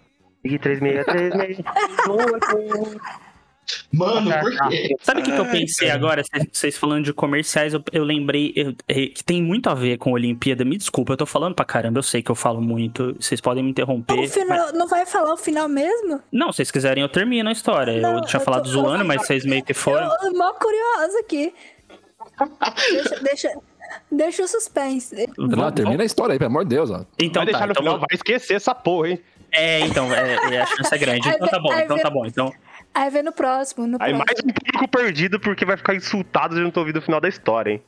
E 3636. Mano, por quê? Sabe o que, que eu Ai, pensei cara. agora? Vocês- falando de comerciais, eu, eu lembrei eu- é, que tem muito a ver com a Olimpíada. Me desculpa, eu tô falando pra caramba, eu sei que eu falo muito. Vocês podem me interromper. O final, Não vai falar o final mesmo? Não, se vocês quiserem, eu termino a história. eu Não, tinha eu falado tô- zoando, mas vocês meio que foram. Eu tô mó curiosa aqui. Deixa, deixa, deixa o suspense. Não, termina a história aí, pelo amor de Deus, ó. Então vai deixar tá, no então final, vou- vai esquecer essa porra, hein? É, então, é, é, a chance é grande. Então tá bom, então tá bom. Então, Aí vem no próximo, no Aí próximo. mais um público perdido porque vai ficar insultado de não ter ouvido o final da história, hein?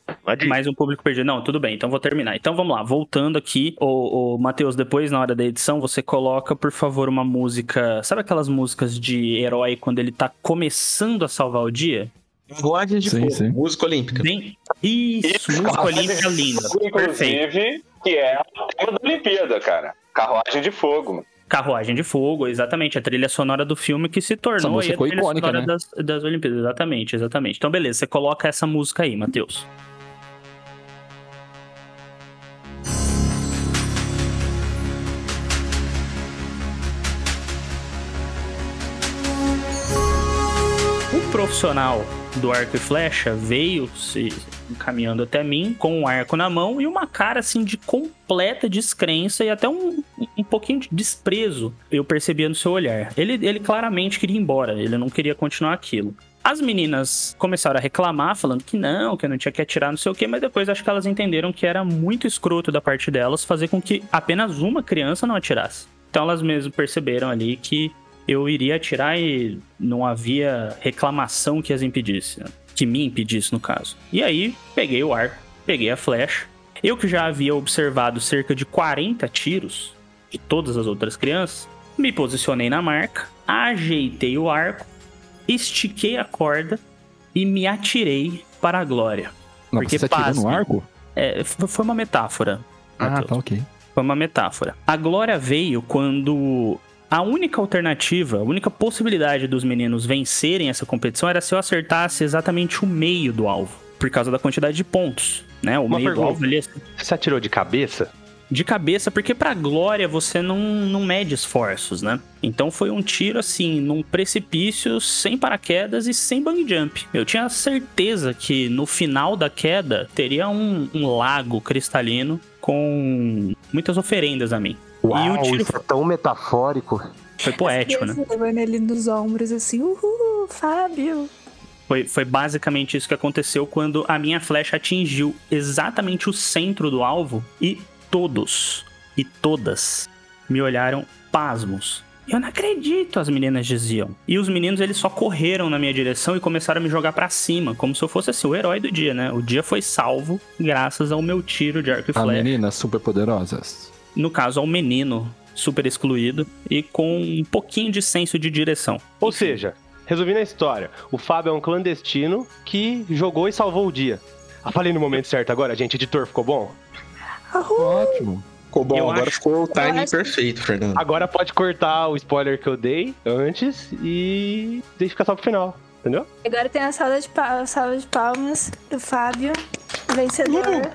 Mais um público perdido. Não, tudo bem, então vou terminar. Então vamos lá, voltando aqui. Ô, ô Matheus, depois na hora da edição, você coloca, por favor, uma música. Sabe aquelas músicas de herói quando ele tá começando a salvar o dia? Linguagem de Sim, fogo, sim. música olímpica. Bem. Isso, música olímpica linda. Perfeito. Inclusive, que é o tema da Olimpíada, cara. Carruagem de fogo, mano. Carruagem de Fogo, exatamente, a trilha sonora do filme que se tornou música a trilha icônica, sonora né? das, das Olimpíadas. Exatamente, exatamente. Então, beleza, você coloca essa música aí, Matheus. O profissional do arco e flecha veio se encaminhando até mim com um arco na mão e uma cara assim de completa descrença e até um, um pouquinho de desprezo eu percebia no seu olhar. Ele, ele claramente queria ir embora, ele não queria continuar aquilo. As meninas começaram a reclamar, falando que não, que não tinha que atirar, não sei o quê, mas depois acho que elas entenderam que era muito escroto da parte delas fazer com que apenas uma criança não atirasse. Então elas mesmo perceberam ali que eu iria atirar e não havia reclamação que as impedisse, né? Que me impedisse no caso. E aí peguei o arco, peguei a flecha. Eu que já havia observado cerca de 40 tiros de todas as outras crianças, me posicionei na marca, ajeitei o arco, estiquei a corda e me atirei para a glória. Não, Porque você atirou no arco? É, foi uma metáfora. Ah, tá ok. Foi uma metáfora. A glória veio quando a única alternativa, a única possibilidade dos meninos vencerem essa competição era se eu acertasse exatamente o meio do alvo, por causa da quantidade de pontos, né? O Uma meio do pergunta. alvo ali é Você atirou de cabeça? de cabeça, porque pra glória você não, não mede esforços, né? Então foi um tiro assim, num precipício, sem paraquedas e sem bang jump. Eu tinha certeza que no final da queda teria um, um lago cristalino com muitas oferendas a mim. E o tiro isso é tão metafórico. foi poético, né? Levando ele nos ombros assim, uhul, Fábio. Foi, foi basicamente isso que aconteceu quando a minha flecha atingiu exatamente o centro do alvo e todos e todas me olharam pasmos. Eu não acredito, as meninas diziam. E os meninos, eles só correram na minha direção e começaram a me jogar pra cima, como se eu fosse assim, o herói do dia, né? O dia foi salvo graças ao meu tiro de arco e As flecha. meninas super poderosas. No caso, ao menino super excluído e com um pouquinho de senso de direção. Ou seja, resumindo a história, o Fábio é um clandestino que jogou e salvou o dia. Ah, falei no momento certo agora, gente. Editor, ficou bom? Ótimo. Ficou bom, Eu agora acho- ficou o timing acho- perfeito, Fernando. Agora pode cortar o spoiler que eu dei antes e deixa ficar só pro final. Entendeu? Agora tem a salva de, pa- salva de palmas do Fábio, vencedor.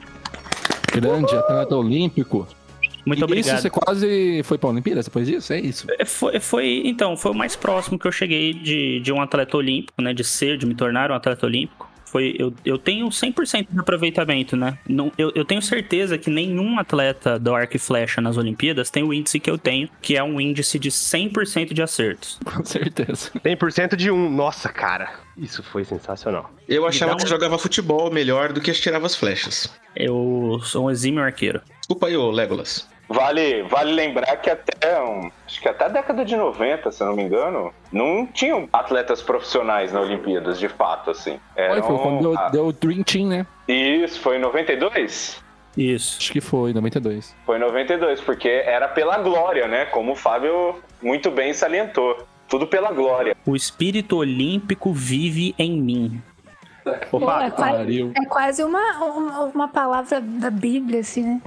Grande atleta olímpico. Muito e obrigado. isso você quase foi pra Olimpíadas depois disso? É isso? É, Foi, foi- então, foi o mais próximo que eu cheguei de, de um atleta olímpico, né? De ser, de me tornar um atleta olímpico. Foi, eu, eu tenho 100% de aproveitamento, né? Não, eu, eu tenho certeza que nenhum atleta do arco e flecha nas Olimpíadas tem o índice que eu tenho, que é um índice de 100% de acertos. Com certeza. 100% de um. Nossa, cara. Isso foi sensacional. Eu achava dá que você jogava futebol melhor do que tirava as flechas. Eu sou um exímio arqueiro. Desculpa aí, ô Legolas. Vale, vale lembrar que até um, acho que até a década de 90, se eu não me engano, não tinham atletas profissionais na Olimpíadas, de fato, assim. Foi, foi quando deu, deu o Dream Team, né? Isso, foi em 92? Isso. Acho que foi, 92. Foi em 92, porque era pela glória, né? Como o Fábio muito bem salientou. Tudo pela glória. O espírito olímpico vive em mim. Ô, Pô, é, quase, é quase uma, uma, uma palavra da Bíblia, assim, né?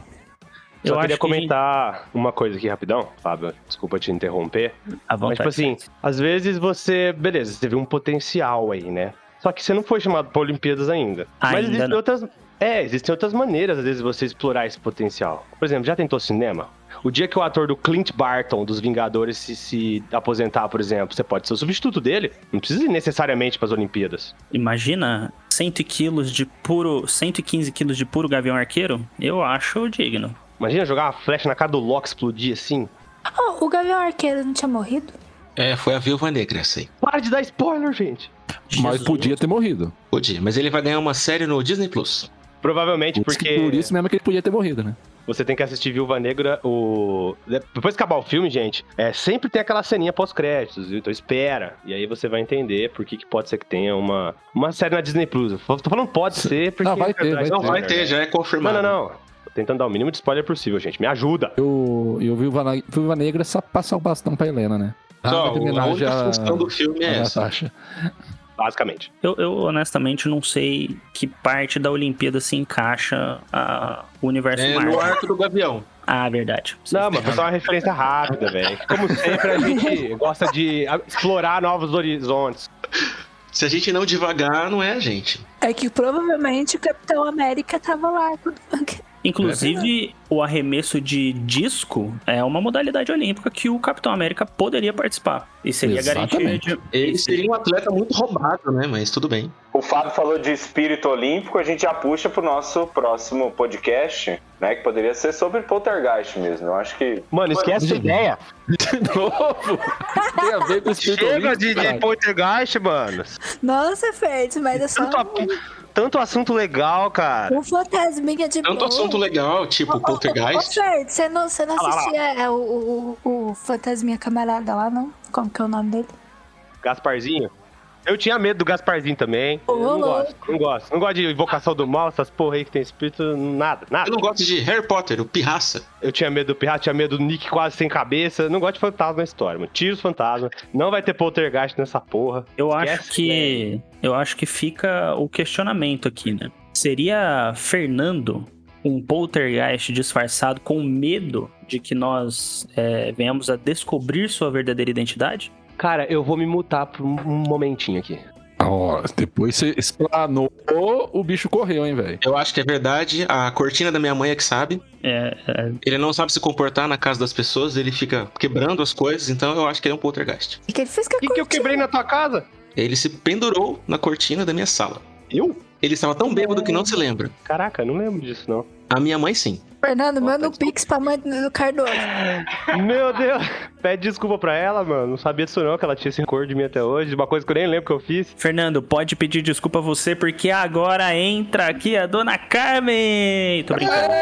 Só Eu queria acho que- comentar uma coisa aqui rapidão, Fábio. Desculpa te interromper. À vontade. Mas, tipo assim, às vezes você. Beleza, você viu um potencial aí, né? Só que você não foi chamado pra Olimpíadas ainda. Mas Ainda existem não. outras. É, existem outras maneiras, às vezes, de você explorar esse potencial. Por exemplo, já tentou cinema? O dia que o ator do Clint Barton, dos Vingadores, se, se aposentar, por exemplo, você pode ser o substituto dele. Não precisa ir necessariamente pras Olimpíadas. Imagina 100 quilos de puro. 115 quilos de puro gavião arqueiro? Eu acho digno. Imagina jogar uma flecha na cara do Loki explodir assim. Oh, o Gavião Arqueiro não tinha morrido? É, foi a Viúva Negra essa aí. Para de dar spoiler, gente. Mas Jesus. podia ter morrido. Podia, mas ele vai ganhar uma série no Disney Plus. Provavelmente que- porque Por isso mesmo que ele podia ter morrido, né? você tem que assistir Viúva Negra. O... Depois que acabar o filme, gente, é, sempre tem aquela ceninha pós-créditos, viu? Então espera. E aí você vai entender por que, que pode ser que tenha uma, uma série na Disney Plus. Tô falando pode ser, porque. Não, vai ter, vai Não, ter. vai ter, já é Não, confirmado. não, não. Tô tentando dar o mínimo de spoiler possível, gente. Me ajuda. Eu, eu vi o Viúva Viúva Negra só passar o bastão pra Helena, né? Só, a homenagem única a- função do filme é essa. Natasha. Basicamente. Eu, eu honestamente não sei que parte da Olimpíada se encaixa a, o universo É Marvel. no arco do Gavião. Ah, verdade. Não, mas foi só uma referência rápida, velho. Como sempre, a gente gosta de explorar novos horizontes. Se a gente não devagar, não é a gente. É que provavelmente o Capitão América tava lá. quando- Inclusive, o arremesso de disco é uma modalidade olímpica que o Capitão América poderia participar. E seria garantia de. Ele seria um atleta muito roubado, né? Mas tudo bem. O Fábio falou de espírito olímpico, a gente já puxa pro nosso próximo podcast, né? Que poderia ser sobre poltergeist mesmo. Eu acho que. Mano, esquece essa ideia. De novo? Tem a ver com o espírito Chega olímpico, de, de poltergeist, mano. Nossa, Fred, mas é só Tanto, assunto legal, cara. um fantasminha de Tanto assunto legal, tipo Ô, ô, Poltergeist. Ô, Fred, você não, você não Ah lá, lá. assistia é, o, o, o fantasminha camarada lá, não? Como que é o nome dele? Gasparzinho. Eu tinha medo do Gasparzinho também. Eu não gosto, não gosto. Não gosto de invocação do mal, essas porra aí que tem espírito, nada, nada. Eu não gosto de Harry Potter, o Pirraça. Eu tinha medo do pirata, tinha medo do Nick quase sem cabeça. Não gosto de fantasma na história, mano. Tira os fantasmas. Não vai ter poltergeist nessa porra. Eu acho Esquece, que. Eu acho que fica o questionamento aqui, né? Seria Fernando um poltergeist disfarçado com medo de que nós é, venhamos a descobrir sua verdadeira identidade? Cara, eu vou me mutar por um momentinho aqui. Ó, depois você explanou, o bicho correu, hein, velho. Eu acho que é verdade. A cortina da minha mãe é que sabe. É, é, Ele não sabe se comportar na casa das pessoas, ele fica quebrando as coisas, então eu acho que ele é um poltergeist. O que ele fez com a O que, que eu cortina? quebrei na tua casa? Ele se pendurou na cortina da minha sala. Eu? Ele estava tão bêbado que não se lembra. Caraca, não lembro disso, não. A minha mãe, sim. Fernando, manda um pix pra mãe do Cardoso. Meu Deus! Pede desculpa pra ela, mano. Não sabia disso não, que ela tinha esse cor de mim até hoje. Uma coisa que eu nem lembro que eu fiz. Fernando, pode pedir desculpa a você, porque agora entra aqui a dona Carmen! Tô brincando.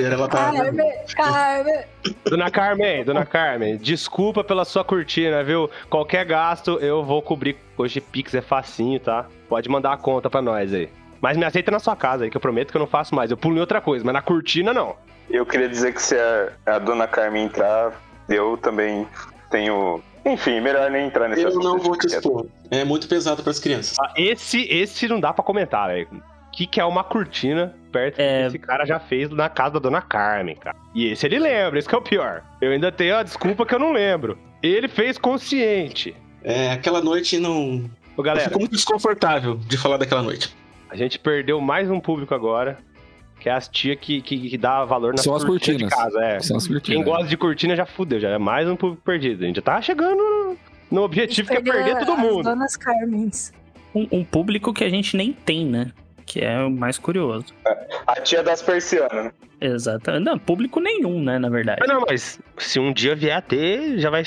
Ela tá... Carmen, Carmen. Dona Carmen, Dona Carmen, desculpa pela sua cortina, viu? Qualquer gasto eu vou cobrir. Hoje Pix é facinho, tá? Pode mandar a conta pra nós aí. Mas me aceita na sua casa aí, que eu prometo que eu não faço mais. Eu pulo em outra coisa, mas na cortina não. Eu queria dizer que se a, a dona Carmen entrar, eu também tenho. Enfim, melhor nem entrar nesse Eu não vou te expor. É muito pesado para as crianças. Ah, Esse, esse não dá pra comentar, velho. O que, que é uma cortina perto É. que esse cara já fez na casa da Dona Carmen, cara? E esse ele lembra, esse que é o pior. Eu ainda tenho a desculpa que eu não lembro. Ele fez consciente. É, aquela noite não. Ô, Eu galera, fico muito desconfortável de falar daquela noite. a gente perdeu mais um público agora, que é as tia que, que, que dá valor nas São as cortinas de casa, é. São as Quem cortinas. gosta de cortina já fudeu, já é mais um público perdido. A gente já tá chegando no, no objetivo que é perder todo As mundo. Donas Carmens. Um, um público que a gente nem tem, né? Que é o mais curioso. A tia das persianas, né? Exato. Não, público nenhum, né, na verdade. Mas não, mas se um dia vier a ter, já vai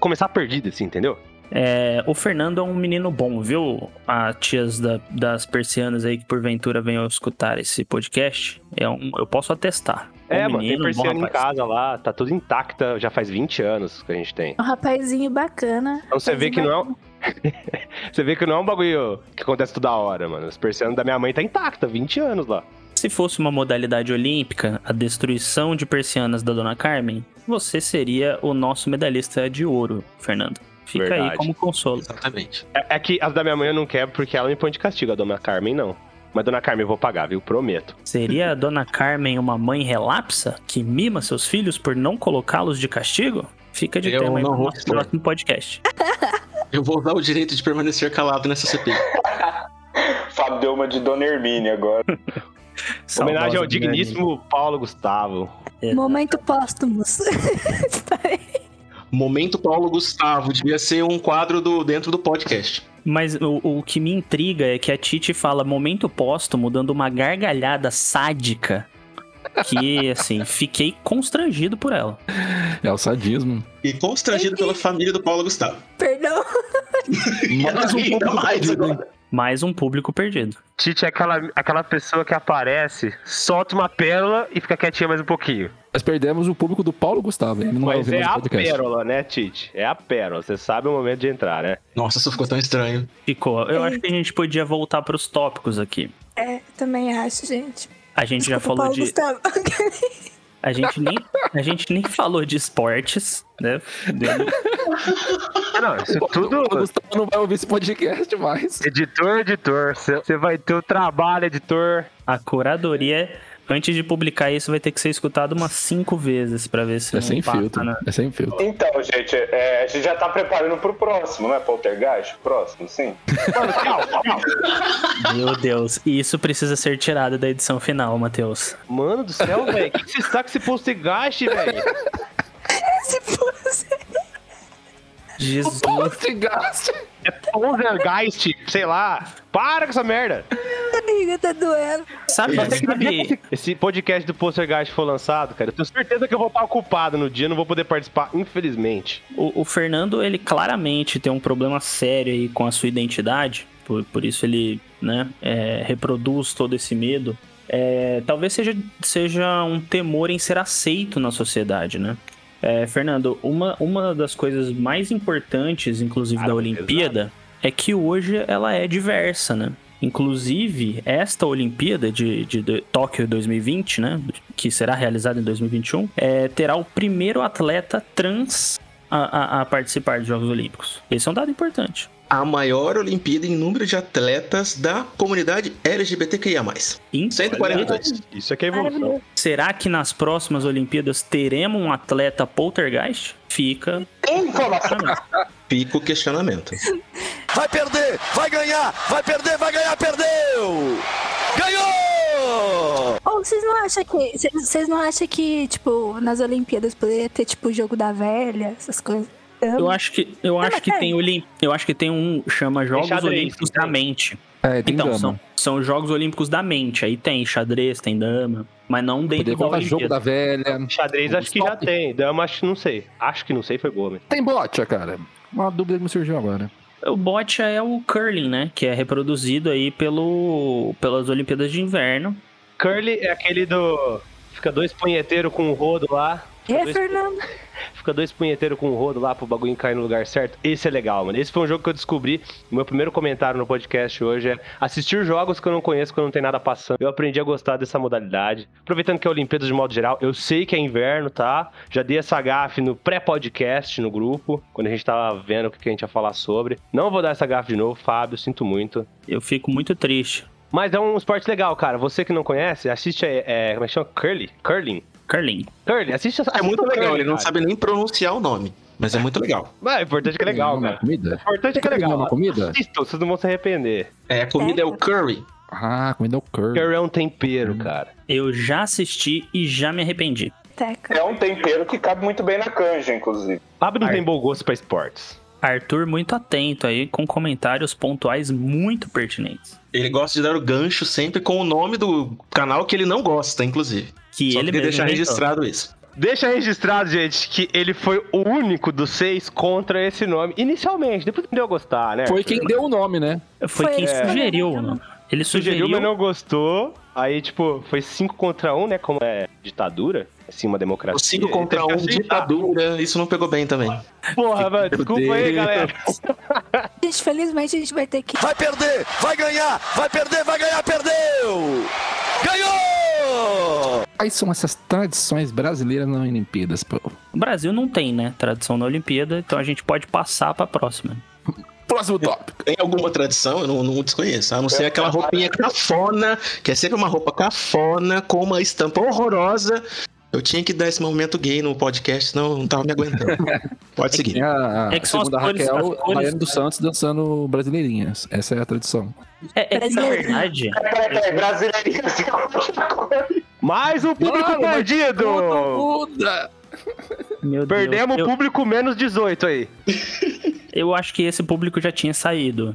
começar perdido, assim, entendeu? É, o Fernando é um menino bom, viu? A tias da- das persianas aí que porventura venham escutar esse podcast, é um, eu posso atestar. É, Um mano, tem menino, bom persiana em rapaz. casa lá, tá tudo intacta, já faz 20 anos que a gente tem. Um rapazinho bacana. Então você vê que não é um... você vê que não é um bagulho que acontece toda hora, mano. As persianas da minha mãe tá intacta, 20 anos lá. Se fosse uma modalidade olímpica, a destruição de persianas da Dona Carmen, você seria o nosso medalhista de ouro, Fernando. Fica aí Verdade. como consolo. Exatamente. É, é que as da minha mãe eu não quebro porque ela me põe de castigo, a dona Carmen não. Mas dona Carmen eu vou pagar, viu? Prometo. Seria a Dona Carmen uma mãe relapsa que mima seus filhos por não colocá-los de castigo? Fica de Eu tema aí expor. próximo podcast. Eu vou usar o direito de permanecer calado nessa CPI. Fábio deu uma de Dona Hermínia agora. Homenagem ao digníssimo Paulo Gustavo. Dani. Momento póstumos. Momento Paulo Gustavo. Devia ser um quadro do, dentro do podcast. Mas o, o que me intriga é que a Titi fala momento póstumo, dando uma gargalhada sádica. Que, assim, fiquei constrangido por ela. É o sadismo. E constrangido pela família do Paulo Gustavo. Perdão. Mais um pouco mais agora. Mais um público perdido. Tite é aquela, aquela pessoa que aparece, solta uma pérola e fica quietinha mais um pouquinho. Nós perdemos o público do Paulo Gustavo. Ele não Mas é a podcast. pérola, né, Tite? É a pérola. Você sabe o momento de entrar, né? Nossa, isso ficou tão estranho. Ficou. Eu acho que a gente podia voltar pros tópicos aqui. É, também acho, gente. A gente já Desculpa, falou Paulo de. Gustavo. A gente, nem, a gente nem falou de esportes, né? Não, isso O Paulo Gustavo não vai ouvir esse podcast mais. Editor, editor. Você vai ter o trabalho, editor. A curadoria, antes de publicar isso, vai ter que ser escutado umas cinco vezes pra ver se É não sem passa, filtro. né? É sem filtro. Então, gente, é, a gente já tá preparando pro próximo, não é? Poltergeist? Próximo, sim. Meu Deus, e isso precisa ser tirado da edição final, Matheus. Mano do céu, velho. O que, que você está com esse postergaste, velho? Se fosse. Jesus. Esse gasto. É Poltergeist, sei lá. Para com essa merda. Barriga tá doendo. Sabe, sabe, Esse podcast do Poltergeist for lançado, cara, eu tenho certeza que eu vou estar ocupado no dia, não vou poder participar, infelizmente. o, o Fernando, ele claramente tem um problema sério aí com a sua identidade, por, por isso ele, né, é, reproduz todo esse medo. É, talvez seja, seja um temor em ser aceito na sociedade, né? É, Fernando, uma, uma das coisas mais importantes, inclusive, Cara, da Olimpíada, é que hoje ela é diversa, né? Inclusive, esta Olimpíada de, de, de Tóquio 2020, né? Que será realizada em 2021, é, terá o primeiro atleta trans a, a, a participar dos Jogos Olímpicos. Esse é um dado importante. A maior Olimpíada em número de atletas da comunidade LGBTQIA+. Em- 142. Isso aqui é evolução. Será que nas próximas Olimpíadas teremos um atleta poltergeist? Fica. Fica o questionamento. Vai perder, vai ganhar, vai perder, vai ganhar, perdeu! Ganhou! Ou vocês não acham que. cê- Vocês não acham que, tipo, nas Olimpíadas poderia ter, tipo, o jogo da velha, essas coisas? Eu acho que eu acho que tem. Olim... eu acho que tem um chama Jogos xadrez, Olímpicos tem. da mente. É, tem Então dama. são, são os Jogos Olímpicos da mente. Aí tem xadrez, tem dama, mas não dentro da jogo da velha. Xadrez acho que já tem. Dama acho que não sei. Acho que não sei, foi boa, mas. Tem bote, cara. Uma dúvida que me surgiu agora. O bot é o curling, né? Que é reproduzido aí pelo pelas Olimpíadas de Inverno. Curly é aquele do. Fica dois punheteiros com o rodo lá. É, dois- Fernando. Fica dois punheteiros com o rodo lá pro bagulho cair no lugar certo. Esse é legal, mano. Esse foi um jogo que eu descobri. O meu primeiro comentário no podcast hoje é assistir jogos que eu não conheço, que eu não tenho nada passando. Eu aprendi a gostar dessa modalidade. Aproveitando que é Olimpíadas de modo geral, eu sei que é inverno, tá? Já dei essa gafe no pré-podcast no grupo, quando a gente tava vendo o que que a gente ia falar sobre. Não vou dar essa gafe de novo, Fábio, sinto muito. Eu fico muito triste. Mas é um esporte legal, cara. Você que não conhece, assiste, é, é, como é que chama? Curly? Curling? Curling. Curly, assiste, assiste É muito o legal, curling, ele não cara. sabe nem pronunciar o nome. Mas é muito legal. Mas é importante que é legal, cara. comida? O importante é que é legal. uma comida? Assistam, vocês não vão se arrepender. É, a comida é o curry. Ah, comida é o curry. Curry é um tempero, cara. Eu já assisti e já me arrependi. Teca. É um tempero que cabe muito bem na canja, inclusive. Fábio não Ai. tem bom gosto pra esportes. Arthur muito atento aí, com comentários pontuais muito pertinentes. Ele gosta de dar o gancho sempre com o nome do canal que ele não gosta, inclusive. Que Só ele mesmo deixar inventou. registrado isso. Deixa registrado, gente, que ele foi o único dos seis contra esse nome. Inicialmente, depois deu a gostar, né? Foi quem deu o nome, né? Foi, Foi quem que sugeriu, eu né? Ele Sugeriu, sugeriu, mas não gostou. Aí, tipo, foi cinco contra um, né? Como é ditadura, assim, uma democracia. O 5 Ele contra teve 1, que aceitar. ditadura, isso não pegou bem também. Porra, mano, desculpa aí, galera. Gente, felizmente a gente vai ter que. Vai perder, vai ganhar, vai perder, vai ganhar, perdeu! Ganhou! Quais são essas tradições brasileiras nas Olimpíadas, pô? O Brasil não tem, né? Tradição na Olimpíada, então a gente pode passar pra próxima. Próximo tópico. Tem alguma tradição? Eu não, não desconheço. A não ser aquela roupinha cafona, que é sempre uma roupa cafona, com uma estampa horrorosa. Eu tinha que dar esse momento gay no podcast, senão eu não tava me aguentando. Pode seguir. Tem a, a É que são as segunda cores- Raquel, as cores- a Mariana dos Santos dançando brasileirinhas. Essa é a tradição. É, é verdade, Peraí, peraí, brasileirinho. Mais um público Mano, perdido! Muda! Perdemos o eu, público menos 18 aí. eu acho que esse público já tinha saído.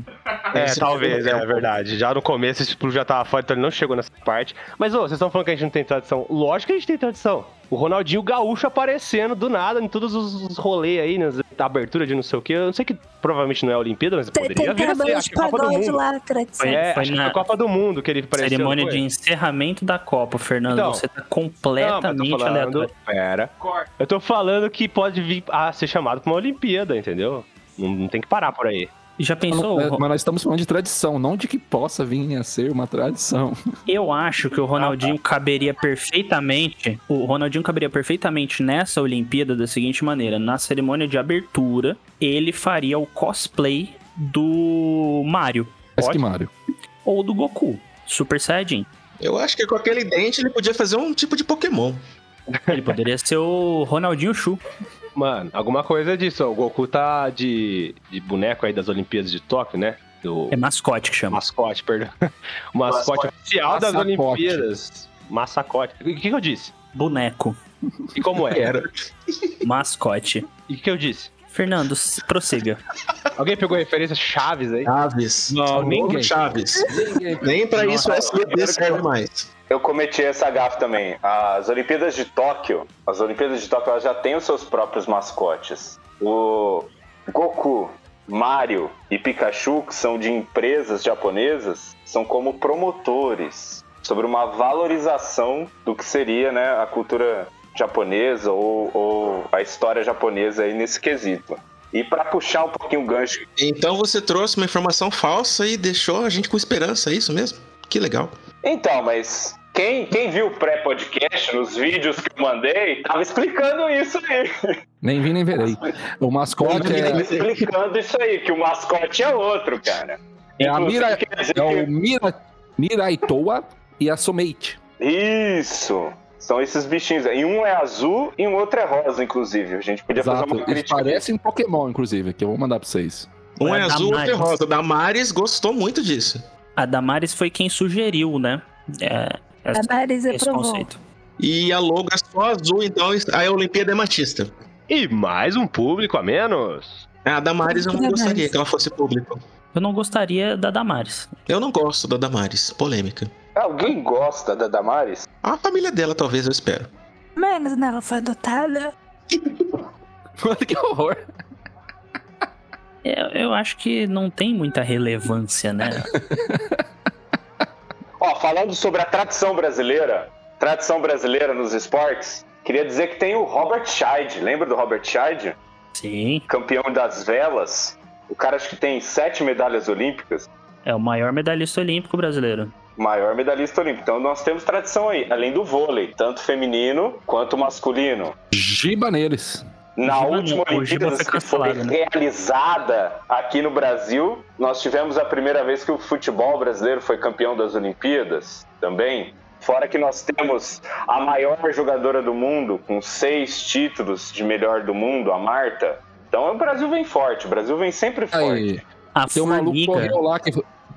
É, Esse talvez, público é verdade. Já no começo esse público já tava fora, então ele não chegou nessa parte. Mas, ô, vocês estão falando que a gente não tem tradição. Lógico que a gente tem tradição. O Ronaldinho Gaúcho aparecendo do nada em todos os rolês aí, nas abertura de não sei o quê. Eu não sei que provavelmente não é a Olimpíada, mas Tem, poderia tem, vir a ser. Acho de que é a Copa do Mundo. lá, tradição. É, foi acho que na foi a Copa do Mundo que ele apareceu. Cerimônia de encerramento da Copa, Fernando. Então, você tá completamente falando, aleatório. pera. Eu tô falando que pode vir a ser chamado pra uma Olimpíada, entendeu? Não, não tem que parar por aí. Já pensou? Mas mas nós estamos falando de tradição, não de que possa vir a ser uma tradição. Eu acho que o Ronaldinho caberia perfeitamente. O Ronaldinho caberia perfeitamente nessa Olimpíada da seguinte maneira: na cerimônia de abertura, ele faria o cosplay do Mario Mas que. Mário. ou do Goku, Super Saiyajin. Eu acho que com aquele dente ele podia fazer um tipo de Pokémon. Ele poderia ser o Ronaldinho Chu. Mano, alguma coisa disso. O Goku tá de, de boneco aí das Olimpíadas de Tóquio, né? Do É mascote que chama. mascote, perdão. O mascote oficial das Massacote. Olimpíadas. Massacote. O que, que eu disse? Boneco. E como é? Era. Mascote. E o que eu disse? Fernando, prossiga. Alguém pegou referência Chaves aí? Chaves. Não, ninguém. Chaves. Nem pra isso o SBT serve mais. Eu cometi essa gafe também. As Olimpíadas de Tóquio, as Olimpíadas de Tóquio elas já têm os seus próprios mascotes. O Goku, Mario e Pikachu, que são de empresas japonesas, são como promotores sobre uma valorização do que seria né, a cultura japonesa ou, ou a história japonesa aí nesse quesito. E para puxar um pouquinho o gancho Então você trouxe uma informação falsa e deixou a gente com esperança, é isso mesmo? Que legal. Então, mas Quem, quem viu o pré-podcast nos vídeos que eu mandei, tava explicando isso aí. Nem vi nem verei. O mascote é, explicando isso aí, que o mascote é outro, cara. é a Mira, é o Mira, Miraitoa e a Someite. Isso! São esses bichinhos. E um é azul e um outro é rosa, inclusive. A gente podia fazer Exato. uma Eles crítica. parecem Pokémon, inclusive, que eu vou mandar pra vocês. Um é a azul, outro é Damares. rosa. Damares gostou muito disso. A Damares foi quem sugeriu, né? É, essa- esse aprovou. conceito. E a logo é só azul, então a Olimpíada é matista. E mais um público a menos. A Damares eu não Damares. gostaria que ela fosse público. Eu não gostaria da Damares. Eu não gosto da Damares. Polêmica. Alguém gosta da Damares? A família dela, talvez, eu espero. Menos, né? Ela foi adotada. Mano, que horror. Eu, eu acho que não tem muita relevância, né? Ó, falando sobre a tradição brasileira, tradição brasileira nos esportes, queria dizer que tem o Robert Scheid. Lembra do Robert Scheid? Sim, Campeão das velas. O cara acho que tem sete medalhas olímpicas. é o maior medalhista olímpico brasileiro. Maior medalhista olímpico. Então nós temos tradição aí, além do vôlei, tanto feminino quanto masculino. Giba neles. Na Giba última Olimpíada que foi né? realizada aqui no Brasil, nós tivemos a primeira vez que o futebol brasileiro foi campeão das Olimpíadas também. Fora que nós temos a maior jogadora do mundo, com seis títulos de melhor do mundo, a Marta. Então o Brasil vem forte, o Brasil vem sempre forte. Aí, A tem um maluco correu lá que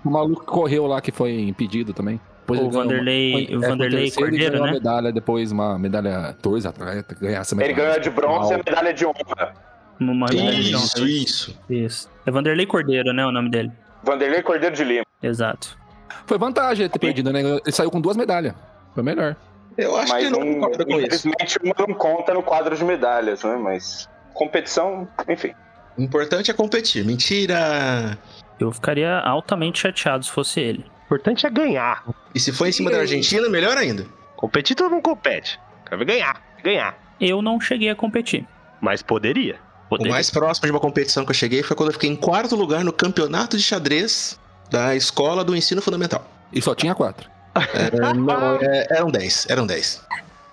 um maluco que correu lá que foi impedido também. Depois o uma- Vanderlei, foi- o é, Vanderlei terceiro Cordeiro, ganhou né? uma medalha, depois uma medalha, dois atletas ganhar essa medalha. Ele ganhou a de bronze e a medalha de honra. Uma medalha de Isso, honra. isso. Isso. É Vanderlei Cordeiro, né? O nome dele. Vanderlei Cordeiro de Lima. Exato. Foi vantagem ele ter perdido, né? Ele saiu com duas medalhas. Foi melhor. Eu acho que mas ele não não, com isso. infelizmente uma não conta no quadro de medalhas, né? Mas competição, enfim. O importante é competir. Mentira! Eu ficaria altamente chateado se fosse ele. O importante é ganhar. E se for em cima da Argentina, melhor ainda. Competir todo mundo compete. Quero ver ganhar. Ganhar. Eu não cheguei a competir. Mas poderia. O Poderia. mais próximo de uma competição que eu cheguei foi quando eu fiquei em quarto lugar no campeonato de xadrez da escola do ensino fundamental. E só tinha quatro. É, não, é, eram 10, eram 10.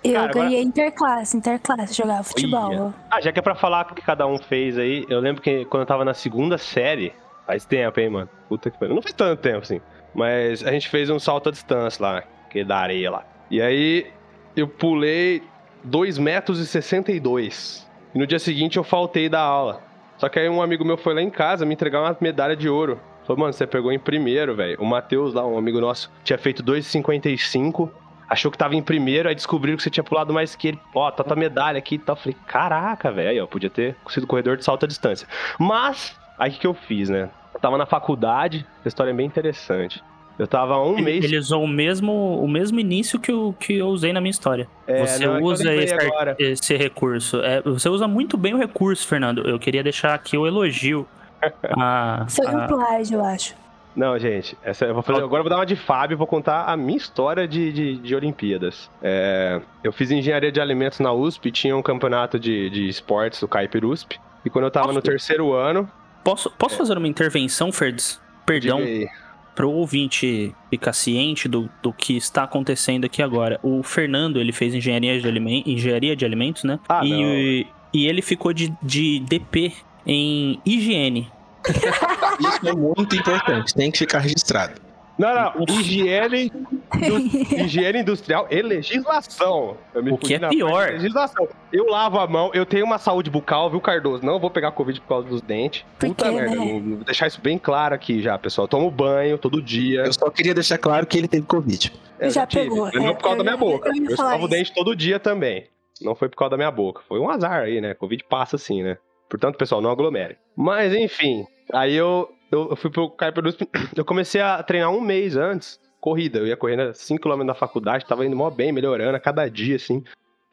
Eu Cara, agora- ganhei interclasse, interclasse, jogava futebol. Ah, já que é pra falar o que cada um fez aí, eu lembro que quando eu tava na segunda série, faz tempo, hein, mano? Puta que pariu. Não faz tanto tempo, assim. Mas a gente fez um salto à distância lá, que é da areia lá. E aí eu pulei 2 metros e 62. E no dia seguinte eu faltei da aula. Só que aí um amigo meu foi lá em casa me entregar uma medalha de ouro. Falou, mano, você pegou em primeiro, velho. O Matheus lá, um amigo nosso, tinha feito 2,55. Achou que tava em primeiro, aí descobriram que você tinha pulado mais que ele. Ó, tá tua medalha aqui e tal. Falei, caraca, velho. Podia ter sido corredor de salto à distância. Mas, aí o que que eu fiz, né? Eu tava na faculdade, a história é bem interessante. Eu tava há um Ele, mês. ele usou o mesmo, o mesmo início que eu, que eu usei na minha história. É, você não, é usa lembrei esse, agora. esse recurso. É, você usa muito bem o recurso, Fernando. Eu queria deixar aqui o elogio. a- Foi um a- plágio, eu acho. Não, gente, essa, eu vou fazer, agora eu vou dar uma de Fábio e vou contar a minha história de, de, de Olimpíadas. É, eu fiz engenharia de alimentos na USP, tinha um campeonato de, de esportes do Kuiper USP. E quando eu tava no Nossa. terceiro ano. Posso, posso fazer uma intervenção, Ferds? Perdão, para o ouvinte ficar ciente do, do que está acontecendo aqui agora. O Fernando, ele fez engenharia de, alimen engenharia de alimentos, né? Ah, e, e ele ficou de, de DP em higiene. Isso é muito importante, tem que ficar registrado. Não, não, higiene, indu- higiene industrial e legislação. Eu me O que é pior. Legislação. Eu lavo a mão, eu tenho uma saúde bucal, viu, Cardoso? Não vou pegar Covid por causa dos dentes. Puta quê, merda, né? não- vou deixar isso bem claro aqui já, pessoal. Eu tomo banho todo dia. Eu só queria deixar claro que ele teve Covid. Eu Já tive, pegou, não é, por causa eu da minha boca. eu Eu escovo o dente todo dia também. Não foi por causa da minha boca. Foi um azar aí, né? Covid passa assim, né? Portanto, pessoal, não aglomere. Mas, enfim. Aí eu, eu, fui pro Kuiper USP. Eu comecei a treinar um mês antes. Corrida. Eu ia correndo 5km da faculdade. Tava indo mó bem, melhorando a cada dia, assim.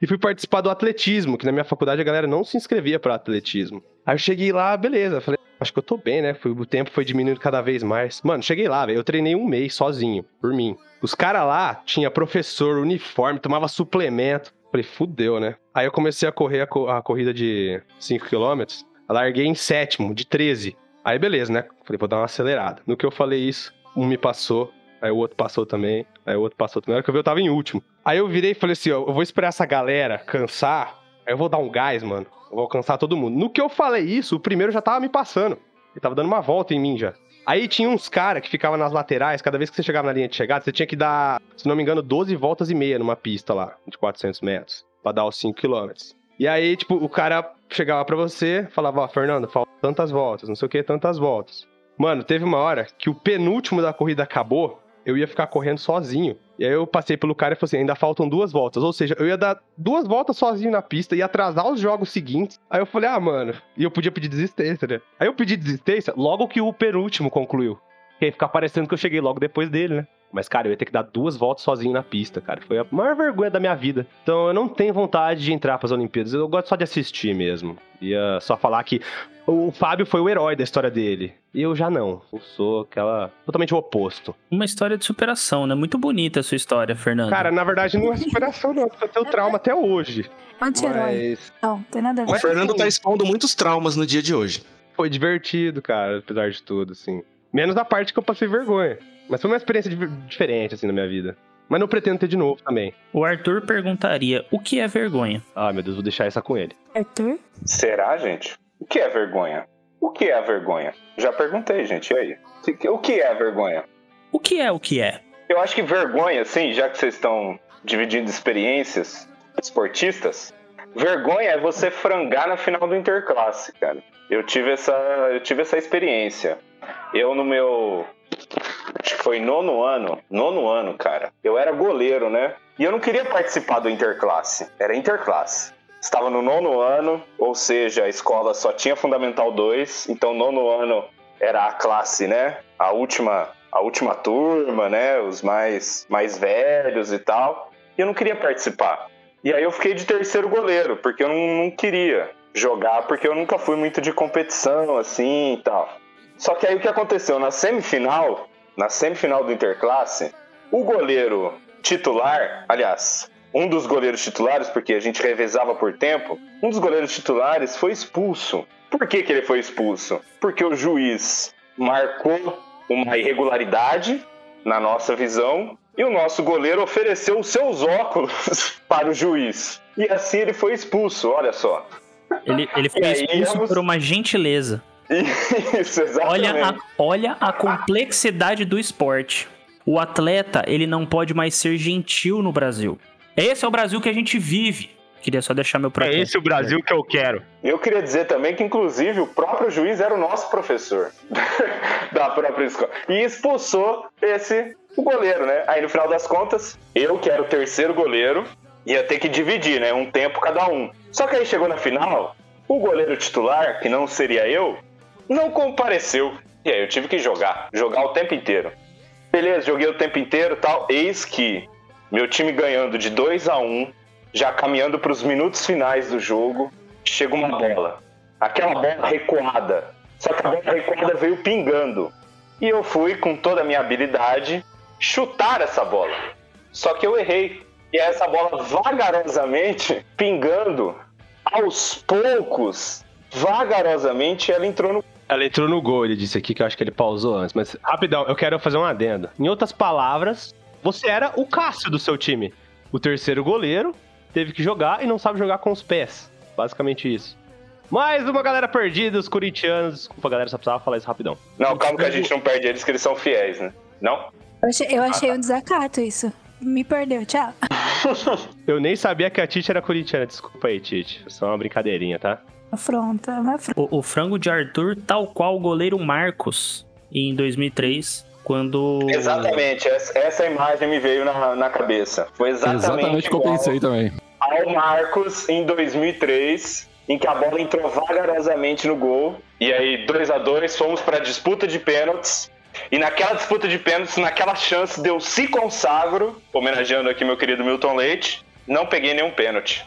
E fui participar do atletismo, que na minha faculdade a galera não se inscrevia para atletismo. Aí eu cheguei lá, beleza. Falei, acho que eu tô bem, né? O tempo foi diminuindo cada vez mais. Mano, cheguei lá, velho. Eu treinei um mês sozinho, por mim. Os caras lá tinha professor, uniforme, tomava suplemento. Falei, fudeu, né? Aí eu comecei a correr a, co- a corrida de 5km. Larguei em sétimo, de 13. Aí beleza, né? Falei, vou dar uma acelerada. No que eu falei isso, um me passou, Aí o outro passou também. Aí o outro passou também. Na hora que eu vi, eu tava em último. Aí eu virei e falei assim: ó, eu vou esperar essa galera cansar. Aí eu vou dar um gás, mano. Eu vou alcançar todo mundo. No que eu falei isso, o primeiro já tava me passando. Ele tava dando uma volta em mim já. Aí tinha uns caras que ficavam nas laterais, cada vez que você chegava na linha de chegada, você tinha que dar, se não me engano, 12 voltas e meia numa pista lá, de 400 metros, pra dar os 5 quilômetros. E aí, tipo, o cara chegava pra você, falava, ó, Fernando, faltam tantas voltas, não sei o que, tantas voltas. Mano, teve uma hora que o penúltimo da corrida acabou, eu ia ficar correndo sozinho. E aí eu passei pelo cara e falei assim, ainda faltam duas voltas. Ou seja, eu ia dar duas voltas sozinho na pista e atrasar os jogos seguintes. Aí eu falei, ah, mano, e eu podia pedir desistência, né? Aí eu pedi desistência logo que o penúltimo concluiu. Que aí ficar parecendo que eu cheguei logo depois dele, né? Mas, cara, eu ia ter que dar duas voltas sozinho na pista, cara. Foi a maior vergonha da minha vida. Então, eu não tenho vontade de entrar pras Olimpíadas. Eu gosto só de assistir mesmo. Ia só falar que o Fábio foi o herói da história dele. E eu já não. Eu sou aquela. totalmente o oposto. Uma história de superação, né? Muito bonita a sua história, Fernando. Cara, na verdade não é superação, não. Porque eu tenho trauma até hoje. Anti-herói. Mas Não, tem nada a ver. O Fernando tá expondo muitos traumas no dia de hoje. foi divertido, cara, apesar de tudo, assim. Menos a parte que eu passei vergonha. Mas foi uma experiência di- diferente, assim, na minha vida. Mas não pretendo ter de novo também. O Arthur perguntaria: o que é vergonha? Ah, meu Deus, vou deixar essa com ele. Arthur? Será, gente? O que é vergonha? O que é a vergonha? Já perguntei, gente, e aí? O que é a vergonha? O que é o que é? Eu acho que vergonha, assim, já que vocês estão dividindo experiências esportistas, vergonha é você frangar na final do Interclasse, cara. Eu tive essa, eu tive essa experiência. Eu no meu foi nono ano, nono ano, cara. Eu era goleiro, né? E eu não queria participar do Interclasse. Era Interclasse. Estava no nono ano, ou seja, a escola só tinha Fundamental 2, então nono ano era a classe, né? A última, a última turma, né? Os mais, mais velhos e tal. E eu não queria participar. E aí eu fiquei de terceiro goleiro, porque eu não, não queria jogar, porque eu nunca fui muito de competição, assim e tal. Só que aí o que aconteceu? Na semifinal, na semifinal do Interclasse, o goleiro titular, aliás, um dos goleiros titulares, porque a gente revezava por tempo, um dos goleiros titulares foi expulso. Por que, que ele foi expulso? Porque o juiz marcou uma irregularidade na nossa visão e o nosso goleiro ofereceu os seus óculos para o juiz. E assim ele foi expulso, olha só. Ele, ele foi aí, expulso vamos- por uma gentileza. Isso, exatamente. Olha a, olha a complexidade do esporte. O atleta, ele não pode mais ser gentil no Brasil. Esse é o Brasil que a gente vive. Queria só deixar meu É protesto. esse o Brasil que eu quero. Eu queria dizer também que, inclusive, o próprio juiz era o nosso professor da própria escola. E expulsou esse o goleiro, né? Aí, no final das contas, eu, que era o terceiro goleiro, ia ter que dividir, né? Um tempo cada um. Só que aí chegou na final, o goleiro titular, que não seria eu, não compareceu. E aí eu tive que jogar. Jogar o tempo inteiro. Beleza, joguei o tempo inteiro tal. Eis que meu time ganhando de 2 a 1 já caminhando para os minutos finais do jogo, chega uma bola. Aquela bola recuada. Só que a bola recuada veio pingando. E eu fui, com toda a minha habilidade, chutar essa bola. Só que eu errei. E essa bola vagarosamente pingando, aos poucos, vagarosamente, ela entrou no. Ela entrou no gol, ele disse aqui que eu acho que ele pausou antes. Mas, rapidão, eu quero fazer um adendo. Em outras palavras, você era o Cássio do seu time. O terceiro goleiro teve que jogar e não sabe jogar com os pés. Basicamente isso. Mais uma galera perdida, os corintianos. Desculpa, galera, só precisava falar isso rapidão. Não, calma que a gente não perde eles, que eles são fiéis, né? Não? Eu achei, eu achei um desacato isso. Me perdeu, tchau. Eu nem sabia que a Tite era corintiana. Desculpa aí, Tite. Só uma brincadeirinha, tá? Afronta, uma afronta. O, o frango de Arthur, tal qual o goleiro Marcos, em 2003, quando... Exatamente, essa, essa imagem me veio na, na cabeça. Foi exatamente, Exatamente o que eu pensei também. ao Marcos em 2003, em que a bola entrou vagarosamente no gol. E aí, 2 a 2 fomos para disputa de pênaltis. E naquela disputa de pênaltis, naquela chance de eu se consagro, homenageando aqui meu querido Milton Leite, não peguei nenhum pênalti.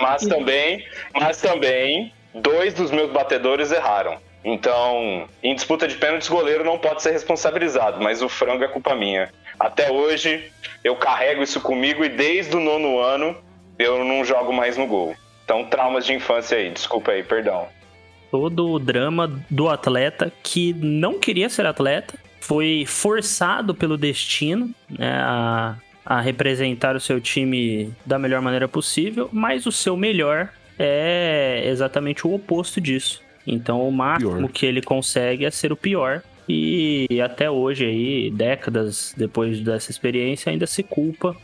Mas também, mas também, dois dos meus batedores erraram. Então, em disputa de pênaltis, goleiro não pode ser responsabilizado, mas o frango é culpa minha. Até hoje, eu carrego isso comigo e desde o nono ano eu não jogo mais no gol. Então, traumas de infância aí, desculpa aí, perdão. todo o drama do atleta que não queria ser atleta, foi forçado pelo destino né, a, a representar o seu time da melhor maneira possível, mas o seu melhor é exatamente o oposto disso. Então o máximo Pior. que ele consegue é ser o pior. E até hoje aí, décadas depois dessa experiência, ainda se culpa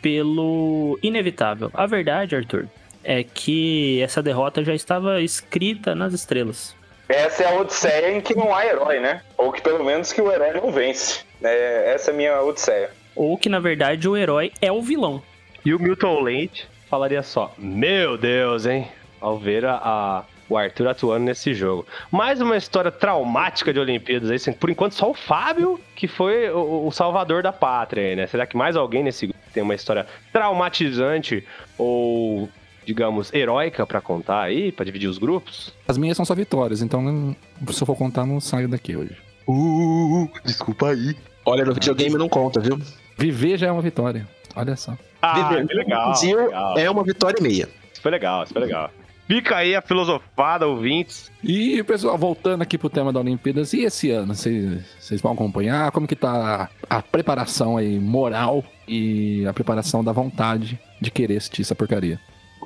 pelo inevitável. A verdade, Arthur, é que essa derrota já estava escrita nas estrelas. Essa é a odisseia em que não há herói, né? Ou que pelo menos que o herói não vence. É, essa é a minha odisseia. Ou que na verdade o herói é o vilão. E o Milton Leite falaria só: Meu Deus, hein? Ao ver a, a- o Arthur atuando nesse jogo. Mais uma história traumática de Olimpíadas aí. assim, Por enquanto, só o Fábio que foi o, o salvador da pátria aí, né? Será que mais alguém nesse grupo tem uma história traumatizante ou, digamos, heróica pra contar aí, pra dividir os grupos? As minhas são só vitórias, então não- se eu for contar, não saio daqui hoje. Uh, desculpa aí. Olha, no videogame não conta, viu? Viver já é uma vitória. Olha só. Ah, Viver que legal. Legal. é uma vitória e meia. Isso foi legal, isso foi legal. Fica aí a filosofada, ouvintes. E, pessoal, voltando aqui pro tema da Olimpíadas, e esse ano? Vocês vão acompanhar? Como que tá a preparação aí moral e a preparação da vontade de querer assistir essa porcaria?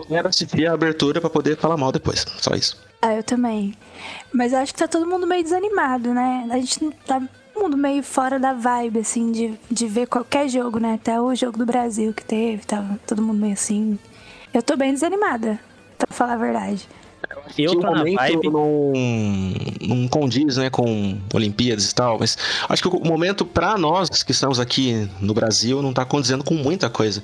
Quero assistir a abertura pra poder falar mal depois. Só isso. Ah, eu também. Mas eu acho que tá todo mundo meio desanimado, né? A gente não- tá todo mundo meio fora da vibe, assim, de, de ver qualquer jogo, né? Até o jogo do Brasil que teve, tava todo mundo meio assim. Eu tô bem desanimada, pra falar a verdade. Eu que tô na momento vibe. não, não condiz, né, com Olimpíadas e tal, mas acho que o momento pra nós que estamos aqui no Brasil não tá condizendo com muita coisa,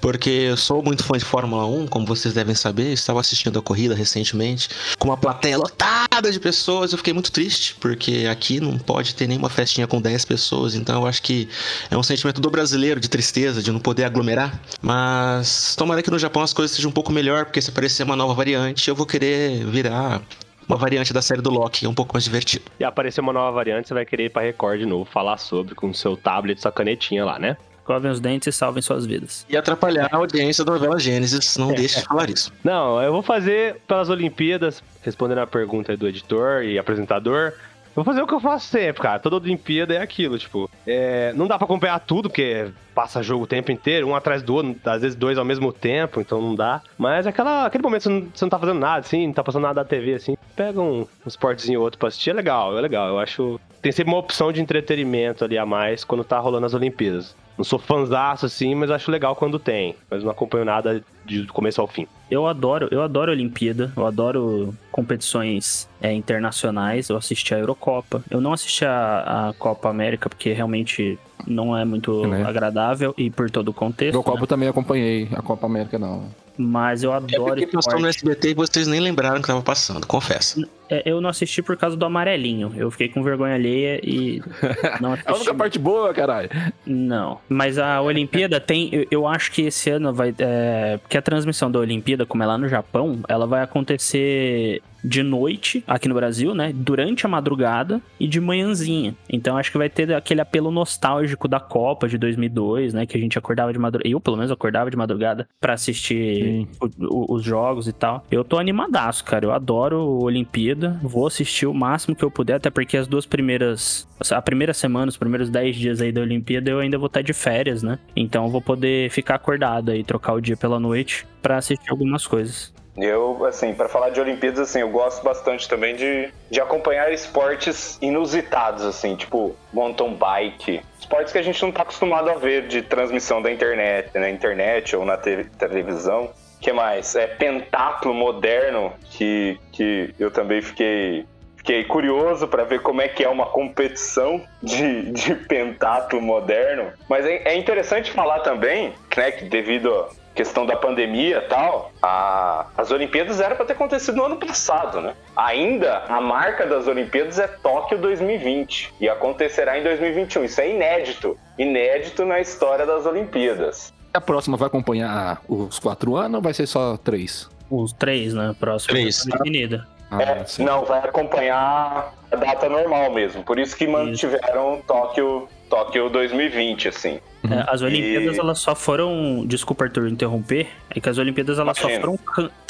porque eu sou muito fã de Fórmula 1, como vocês devem saber, estava assistindo a corrida recentemente, com uma plateia lotada de pessoas, eu fiquei muito triste, porque aqui não pode ter nenhuma festinha com 10 pessoas, então eu acho que é um sentimento do brasileiro de tristeza, de não poder aglomerar, mas tomara que no Japão as coisas sejam um pouco melhor, porque se aparecer uma nova variante, eu vou querer virar uma variante da série do Loki, é um pouco mais divertido. E aparecer uma nova variante, você vai querer ir pra Record de novo, falar sobre com o seu tablet, sua canetinha lá, né? Covem os dentes e salvem suas vidas. E atrapalhar a audiência da novela Gênesis, não deixe de falar isso. Não, eu vou fazer pelas Olimpíadas, respondendo a pergunta aí do editor e apresentador. Vou fazer o que eu faço sempre, cara. Toda Olimpíada é aquilo, tipo. é, não dá pra acompanhar tudo, porque passa jogo o tempo inteiro, um atrás do outro, às vezes dois ao mesmo tempo, então não dá. Mas aquela, aquele momento que você não, você não tá fazendo nada, assim, não tá passando nada da TV, assim, pega um, um esportezinho ou outro pra assistir, é legal, é legal. Eu acho. Tem sempre uma opção de entretenimento ali a mais quando tá rolando as Olimpíadas. Não sou fanzaço, assim, mas acho legal quando tem. Mas não acompanho nada de começo ao fim. Eu adoro, eu adoro a Olimpíada, eu adoro competições é, internacionais, eu assisti a Eurocopa. Eu não assisti a, a Copa América porque realmente não é muito Né? agradável e por todo o contexto. Eu Copa né? também acompanhei, a Copa América não. Mas eu É adoro porque passou no. SBT e vocês nem lembraram que tava passando, confesso. É, eu não assisti por causa do amarelinho. Eu fiquei com vergonha alheia e não É a assisti. única parte boa, caralho. Não. Mas a Olimpíada tem. eu- acho que esse ano vai. É, porque a transmissão da Olimpíada, como é lá no Japão, ela vai acontecer de noite aqui no Brasil, né? Durante a madrugada e de manhãzinha. Então acho que vai ter aquele apelo nostálgico da Copa de 2002, né? Que a gente acordava de madrugada. Eu, pelo menos, acordava de madrugada pra assistir o- o- os jogos e tal. Eu tô animadaço, cara. Eu adoro Olimpíada. Vou assistir o máximo que eu puder, até porque as duas primeiras. A primeira semana, os primeiros 10 dias aí da Olimpíada, eu ainda vou estar de férias, né? Então eu vou poder ficar acordado aí, trocar o dia pela noite pra assistir algumas coisas. Eu, assim, pra falar de Olimpíadas, assim, eu gosto bastante também de, de acompanhar esportes inusitados, assim, tipo mountain bike. Esportes que a gente não tá acostumado a ver de transmissão da internet, na internet ou na te- televisão. que mais? É pentatlo moderno, que, que eu também fiquei Fiquei curioso para ver como é que é uma competição de, de pentatlo moderno. Mas é, é interessante falar também, né, que devido questão da pandemia e tal, a- as Olimpíadas eram para ter acontecido no ano passado, né? Ainda a marca das Olimpíadas é Tóquio 2020 e acontecerá em 2021. Isso é inédito, inédito na história das Olimpíadas. A próxima vai acompanhar os quatro anos ou vai ser só três? Os três, né? Próximo. Três. Definida. Ah, É, não, vai acompanhar a data normal mesmo. Por isso que mantiveram Tóquio, Tóquio 2020, assim. É, as Olimpíadas E- elas só foram, desculpa Arthur interromper, é que as Olimpíadas elas só foram,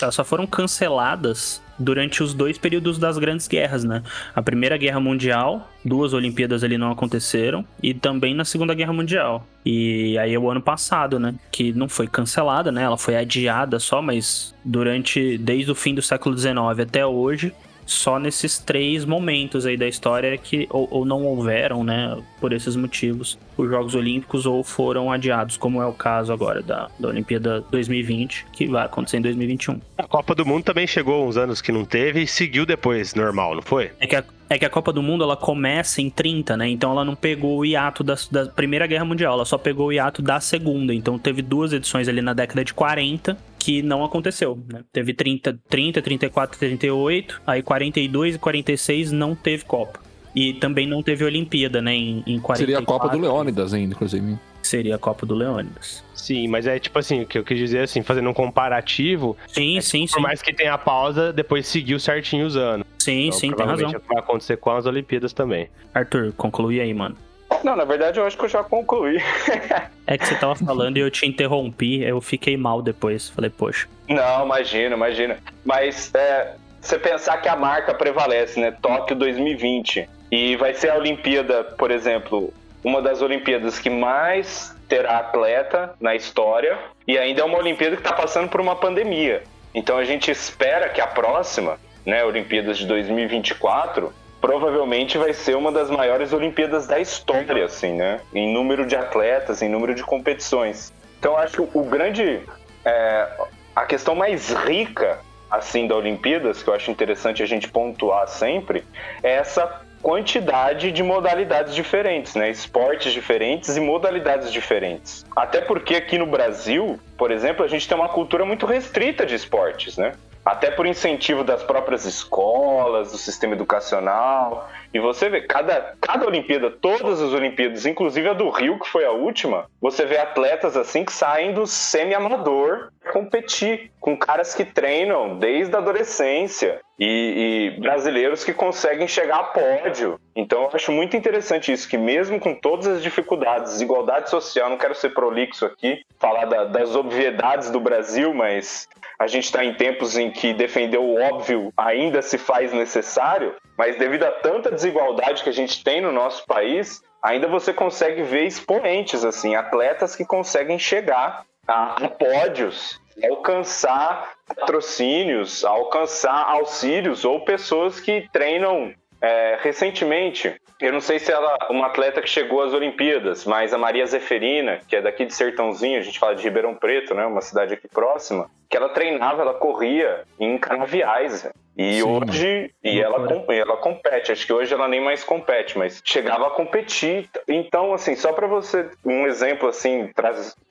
elas só foram canceladas durante os dois períodos das grandes guerras, né? A Primeira Guerra Mundial, duas Olimpíadas ali não aconteceram e também na Segunda Guerra Mundial. E aí é o ano passado, né, que não foi cancelada, né? Ela foi adiada só, mas durante desde o fim do século XIX até hoje só nesses três momentos aí da história que ou, ou não houveram, né, por esses motivos, os Jogos Olímpicos ou foram adiados, como é o caso agora da, da Olimpíada 2020, que vai acontecer em 2021. A Copa do Mundo também chegou uns anos que não teve e seguiu depois normal, não foi? É que a, é que a Copa do Mundo ela começa em 30, né? Então ela não pegou o hiato da, da Primeira Guerra Mundial, ela só pegou o hiato da Segunda. Então teve duas edições ali na década de 40 que não aconteceu, né? Teve 30, 30, 34, 38, aí 42 e 46 não teve Copa. E também não teve Olimpíada, né? Em, em 44. Seria a Copa do Leônidas ainda, inclusive. Seria a Copa do Leônidas. Sim, mas é tipo assim, o que eu quis dizer assim, fazendo um comparativo, Sim, sim, por sim. mais que tenha a pausa, depois seguiu certinho os anos. Sim, Então, sim, tem provavelmente razão. vai acontecer com as Olimpíadas também. Arthur, conclui aí, mano. Não, na verdade eu acho que eu já concluí. É que você tava falando e eu te interrompi, eu fiquei mal depois. Falei, poxa. Não, imagina, imagina. Mas é, você pensar que a marca prevalece, né? Tóquio 2020. E vai ser a Olimpíada, por exemplo, uma das Olimpíadas que mais terá atleta na história. E ainda é uma Olimpíada que está passando por uma pandemia. Então a gente espera que a próxima, né, Olimpíadas de 2024, provavelmente vai ser uma das maiores Olimpíadas da história, assim, né? Em número de atletas, em número de competições. Então acho que o grande é, a questão mais rica assim da Olimpíadas, que eu acho interessante a gente pontuar sempre, é essa quantidade de modalidades diferentes, né? Esportes diferentes e modalidades diferentes. Até porque aqui no Brasil, por exemplo, a gente tem uma cultura muito restrita de esportes, né? Até por incentivo das próprias escolas, do sistema educacional. E você vê, cada, cada Olimpíada, todas as Olimpíadas, inclusive a do Rio, que foi a última, você vê atletas assim que saem do semi-amador competir, com caras que treinam desde a adolescência e, e brasileiros que conseguem chegar a pódio. Então eu acho muito interessante isso, que mesmo com todas as dificuldades, desigualdade social, não quero ser prolixo aqui, falar da- das obviedades do Brasil, mas a gente está em tempos em que defender o óbvio ainda se faz necessário, mas devido a tanta desigualdade que a gente tem no nosso país, ainda você consegue ver expoentes, assim, atletas que conseguem chegar a, a pódios, alcançar patrocínios, alcançar auxílios ou pessoas que treinam é, recentemente. Eu não sei se ela uma atleta que chegou às Olimpíadas, mas a Maria Zeferina, que é daqui de Sertãozinho, a gente fala de Ribeirão Preto, né, uma cidade aqui próxima, que ela treinava, ela corria em canaviais. E Sim, hoje, e ela, ela compete, acho que hoje ela nem mais compete, mas chegava a competir. Então, assim, só para você, um exemplo assim,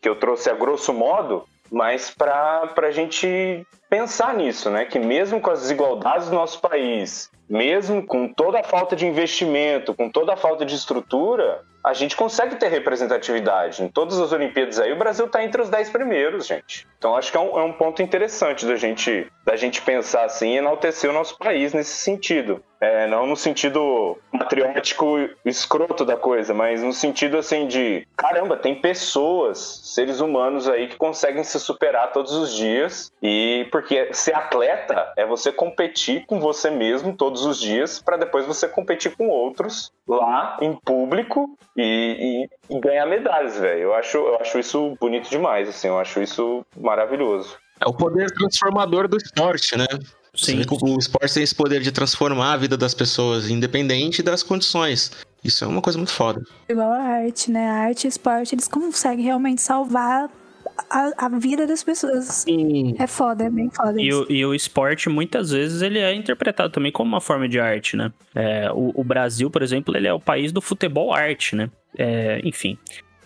que eu trouxe a grosso modo, mas para a gente pensar nisso, né? Que mesmo com as desigualdades do nosso país, mesmo com toda a falta de investimento, com toda a falta de estrutura, a gente consegue ter representatividade. Em todas as Olimpíadas aí, o Brasil está entre os 10 primeiros, gente. Então acho que é um, é um ponto interessante da gente, da gente pensar assim e enaltecer o nosso país nesse sentido. É, não no sentido patriótico escroto da coisa, mas no sentido assim de caramba, tem pessoas, seres humanos aí que conseguem se superar todos os dias e porque ser atleta é você competir com você mesmo todos os dias para depois você competir com outros lá em público e, e- e ganhar medalhas, velho. Eu acho, eu acho isso bonito demais, assim, eu acho isso maravilhoso. É o poder transformador do esporte, né? Sim. o esporte tem esse poder de transformar a vida das pessoas, independente das condições. Isso é uma coisa muito foda. Igual a arte, né? A arte e esporte, eles conseguem realmente salvar a, a vida das pessoas. Sim. É foda, é bem foda E isso. o, e o esporte, muitas vezes, ele é interpretado também como uma forma de arte, né? É, o, o Brasil, por exemplo, ele é o país do futebol arte, né? É, enfim.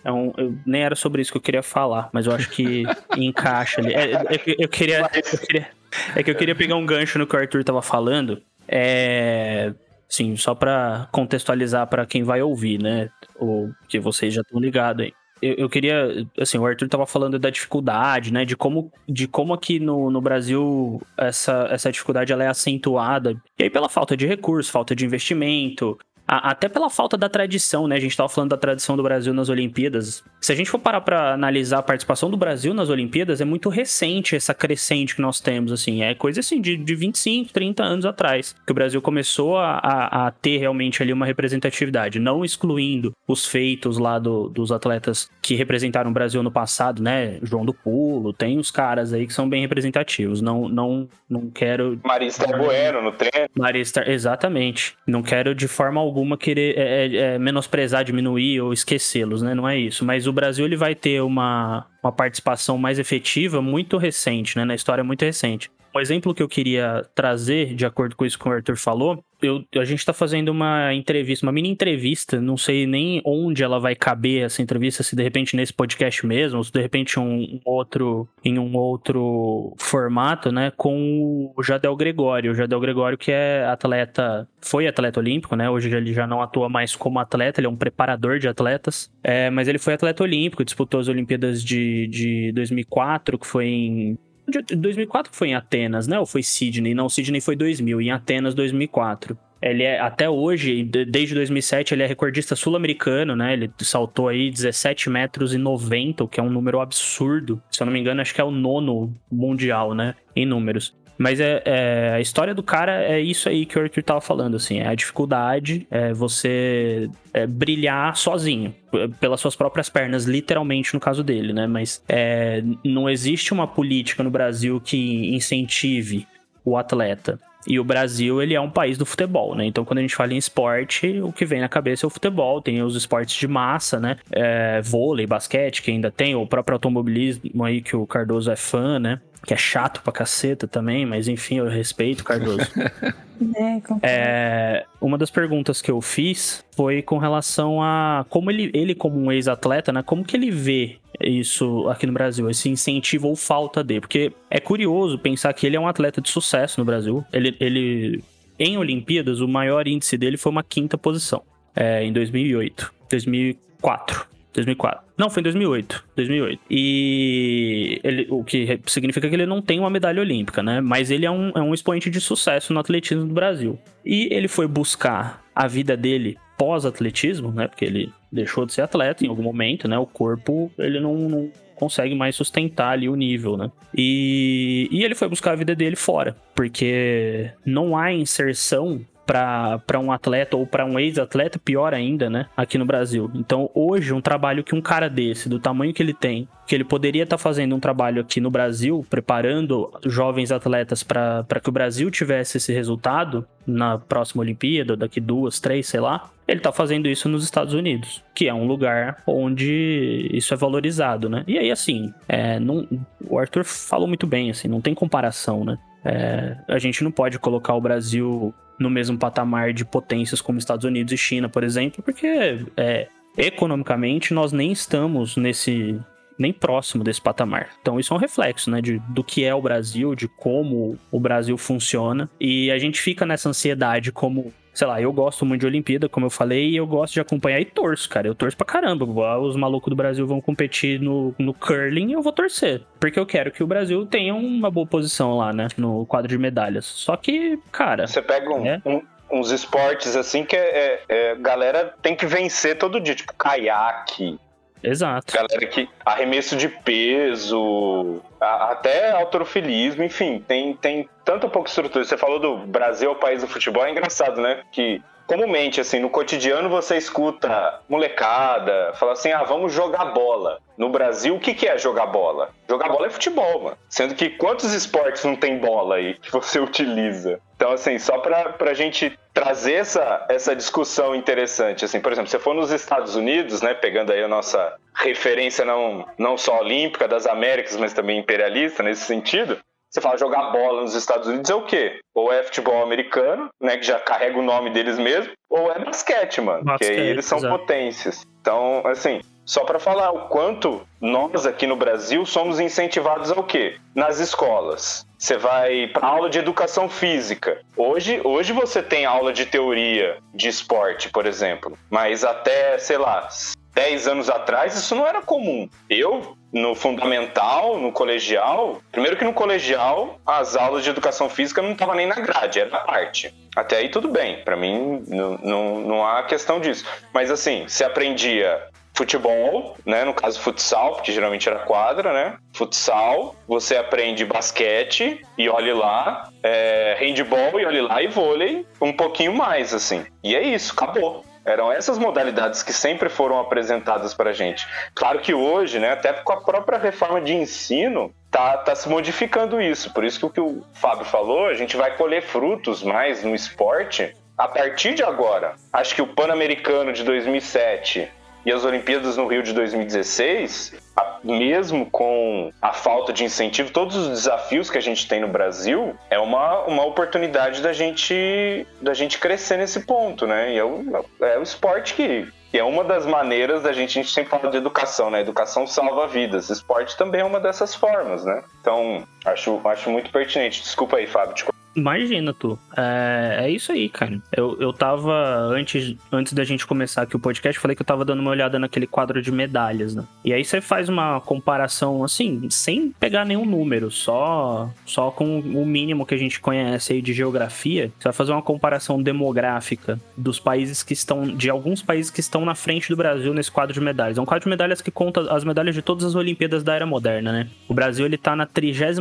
É um- eu, nem era sobre isso que eu queria falar, mas eu acho que encaixa ali. É, é que eu, queria, eu queria- É que eu queria pegar um gancho no que o Arthur tava falando. É. Sim, só pra contextualizar pra quem vai ouvir, né? O que vocês já estão ligados aí. Eu, eu queria, assim, o Arthur tava falando da dificuldade, né? De como, de como aqui no, no Brasil essa, essa dificuldade ela é acentuada. E aí pela falta de recursos, falta de investimento, A, até pela falta da tradição, né? A gente tava falando da tradição do Brasil nas Olimpíadas. Se a gente for parar pra analisar a participação do Brasil nas Olimpíadas, é muito recente essa crescente que nós temos, assim. É coisa assim de, de 25, 30 anos atrás. Que o Brasil começou a, a, a ter realmente ali uma representatividade. Não excluindo os feitos lá do, dos atletas que representaram o Brasil no passado, né? João do Pulo, tem os caras aí que são bem representativos. Não, não, não quero. Marista Bueno no treino. Marista, exatamente. Não quero de forma alguma querer é, é, é, menosprezar, diminuir ou esquecê-los, né? Não é isso. Mas o Brasil ele vai ter uma, uma participação mais efetiva muito recente, né? Na história muito recente. Um exemplo que eu queria trazer, de acordo com isso que o Arthur falou, eu, a gente está fazendo uma entrevista, uma mini entrevista, não sei nem onde ela vai caber essa entrevista, se de repente nesse podcast mesmo, ou se de repente um outro, em um outro formato, né, com o Jadel Gregório. O Jadel Gregório que é atleta, foi atleta olímpico, né, hoje ele já não atua mais como atleta, ele é um preparador de atletas, é, mas ele foi atleta olímpico, disputou as Olimpíadas de, de 2004, que foi em 2004 foi em Atenas, né? Ou foi Sydney? Não, Sydney foi 2000, em Atenas 2004. Ele é, até hoje, desde 2007, ele é recordista sul-americano, né? Ele saltou aí 17 metros e 90, o que é um número absurdo. Se eu não me engano, acho que é o nono mundial, né? Em números. Mas é, é, a história do cara é isso aí que o Arthur tava falando, assim. É a dificuldade, é você é, brilhar sozinho, pelas suas próprias pernas, literalmente no caso dele, né? Mas é, não existe uma política no Brasil que incentive o atleta. E o Brasil, ele é um país do futebol, né? Então, quando a gente fala em esporte, o que vem na cabeça é o futebol. Tem os esportes de massa, né? É, vôlei, basquete, que ainda tem, o próprio automobilismo aí, que o Cardoso é fã, né? Que é chato pra caceta também, mas enfim, eu respeito, Cardoso. é, é, uma das perguntas que eu fiz foi com relação a como ele, ele como um ex-atleta, né, como que ele vê isso aqui no Brasil, esse incentivo ou falta de, porque é curioso pensar que ele é um atleta de sucesso no Brasil, ele, ele em Olimpíadas, o maior índice dele foi uma quinta posição, é, em 2008, 2004. 2004. Não, foi em 2008. 2008. E ele, o que significa que ele não tem uma medalha olímpica, né? Mas ele é um, é um expoente de sucesso no atletismo do Brasil. E ele foi buscar a vida dele pós-atletismo, né? Porque ele deixou de ser atleta em algum momento, né? O corpo, ele não, não consegue mais sustentar ali o nível, né? E, e ele foi buscar a vida dele fora, porque não há inserção para um atleta ou para um ex-atleta, pior ainda, né? Aqui no Brasil. Então, hoje, um trabalho que um cara desse, do tamanho que ele tem, que ele poderia estar tá fazendo um trabalho aqui no Brasil, preparando jovens atletas para que o Brasil tivesse esse resultado na próxima Olimpíada, daqui duas, três, sei lá. Ele está fazendo isso nos Estados Unidos, que é um lugar onde isso é valorizado, né? E aí, assim, é, não, o Arthur falou muito bem, assim, não tem comparação, né? É, a gente não pode colocar o Brasil no mesmo patamar de potências como Estados Unidos e China, por exemplo, porque é, economicamente nós nem estamos nesse nem próximo desse patamar. Então isso é um reflexo, né, de, do que é o Brasil, de como o Brasil funciona e a gente fica nessa ansiedade como sei lá, eu gosto muito de Olimpíada, como eu falei, e eu gosto de acompanhar e torço, cara. Eu torço pra caramba. Os malucos do Brasil vão competir no, no curling, eu vou torcer. Porque eu quero que o Brasil tenha uma boa posição lá, né? No quadro de medalhas. Só que, cara. Você pega um, é... um uns esportes assim que é, é, é, galera tem que vencer todo dia, tipo caiaque, Exato. Galera que arremesso de peso, até autorofilismo, enfim, tem, tem tanta pouca estrutura. Você falou do Brasil, o país do futebol, é engraçado, né? Que comumente, assim, no cotidiano você escuta molecada, fala assim, ah, vamos jogar bola. No Brasil, o que, que é jogar bola? Jogar bola é futebol, mano. Sendo que quantos esportes não tem bola aí que você utiliza? Então, assim, só pra, pra gente trazer essa, essa discussão interessante, assim, por exemplo, se for nos Estados Unidos, né, pegando aí a nossa referência não, não só olímpica das Américas, mas também imperialista nesse sentido, você fala jogar bola nos Estados Unidos é o quê? Ou é futebol americano, né? Que já carrega o nome deles mesmo, ou é basquete, mano. Basquete, que aí eles são potências. Então, assim, só para falar o quanto nós aqui no Brasil somos incentivados ao quê? Nas escolas. Você vai para aula de educação física. Hoje, hoje você tem aula de teoria de esporte, por exemplo, mas até, sei lá, 10 anos atrás, isso não era comum. Eu, no fundamental, no colegial, primeiro que no colegial, as aulas de educação física não estavam nem na grade, era na parte. Até aí tudo bem, para mim não, não, não há questão disso. Mas assim, se aprendia futebol, né? No caso, futsal, porque geralmente era quadra, né? Futsal, você aprende basquete e olhe lá, é, handball e olhe lá e vôlei, um pouquinho mais, assim. E é isso, acabou. Eram essas modalidades que sempre foram apresentadas pra gente. Claro que hoje, né, até com a própria reforma de ensino, tá, tá se modificando isso. Por isso que o que o Fábio falou, a gente vai colher frutos mais no esporte a partir de agora. Acho que o Pan-Americano de 2007 e as Olimpíadas no Rio de 2016, mesmo com a falta de incentivo, todos os desafios que a gente tem no Brasil, é uma, uma oportunidade da gente, da gente crescer nesse ponto, né? E é o, é o esporte que, que é uma das maneiras da gente, a gente sempre fala de educação, né? Educação salva vidas. Esporte também é uma dessas formas, né? Então, acho, acho muito pertinente. Desculpa aí, Fábio, te Imagina, tu. É, é isso aí, cara. Eu, eu tava, antes, antes da gente começar aqui o podcast, falei que eu tava dando uma olhada naquele quadro de medalhas, né? E aí você faz uma comparação, assim, sem pegar nenhum número, só, só com o mínimo que a gente conhece aí de geografia. Você vai fazer uma comparação demográfica dos países que estão, de alguns países que estão na frente do Brasil nesse quadro de medalhas. É um quadro de medalhas que conta as medalhas de todas as Olimpíadas da Era Moderna, né? O Brasil, ele tá na 36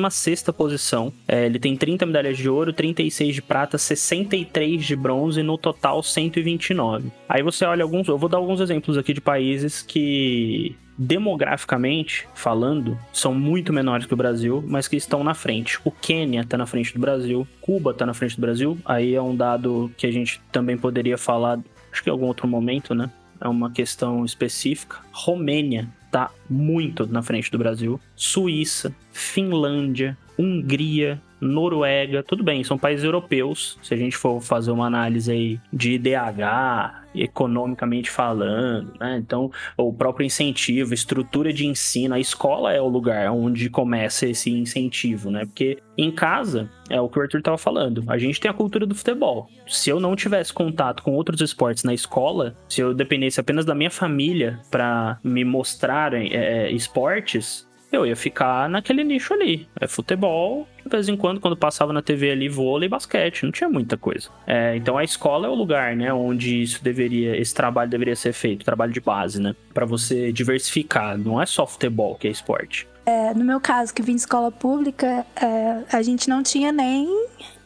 posição. É, ele tem 30 medalhas de ouro ouro, 36 de prata, 63 de bronze, no total 129. Aí você olha alguns, eu vou dar alguns exemplos aqui de países que demograficamente falando, são muito menores que o Brasil, mas que estão na frente. O Quênia está na frente do Brasil, Cuba está na frente do Brasil. Aí é um dado que a gente também poderia falar, acho que em algum outro momento, né? É uma questão específica. Romênia está muito na frente do Brasil. Suíça, Finlândia, Hungria, Noruega, tudo bem, são países europeus. Se a gente for fazer uma análise aí de IDH, economicamente falando, né? Então, o próprio incentivo, estrutura de ensino, a escola é o lugar onde começa esse incentivo, né? Porque em casa, é o que o Arthur estava falando, a gente tem a cultura do futebol. Se eu não tivesse contato com outros esportes na escola, se eu dependesse apenas da minha família para me mostrarem é, esportes, eu ia ficar naquele nicho ali. É futebol, de vez em quando, quando passava na TV ali, vôlei e basquete, não tinha muita coisa. É, então a escola é o lugar, né, onde isso deveria, esse trabalho deveria ser feito, trabalho de base, né, para você diversificar. Não é só futebol que é esporte. É, no meu caso, que vim de escola pública, é, a gente não tinha nem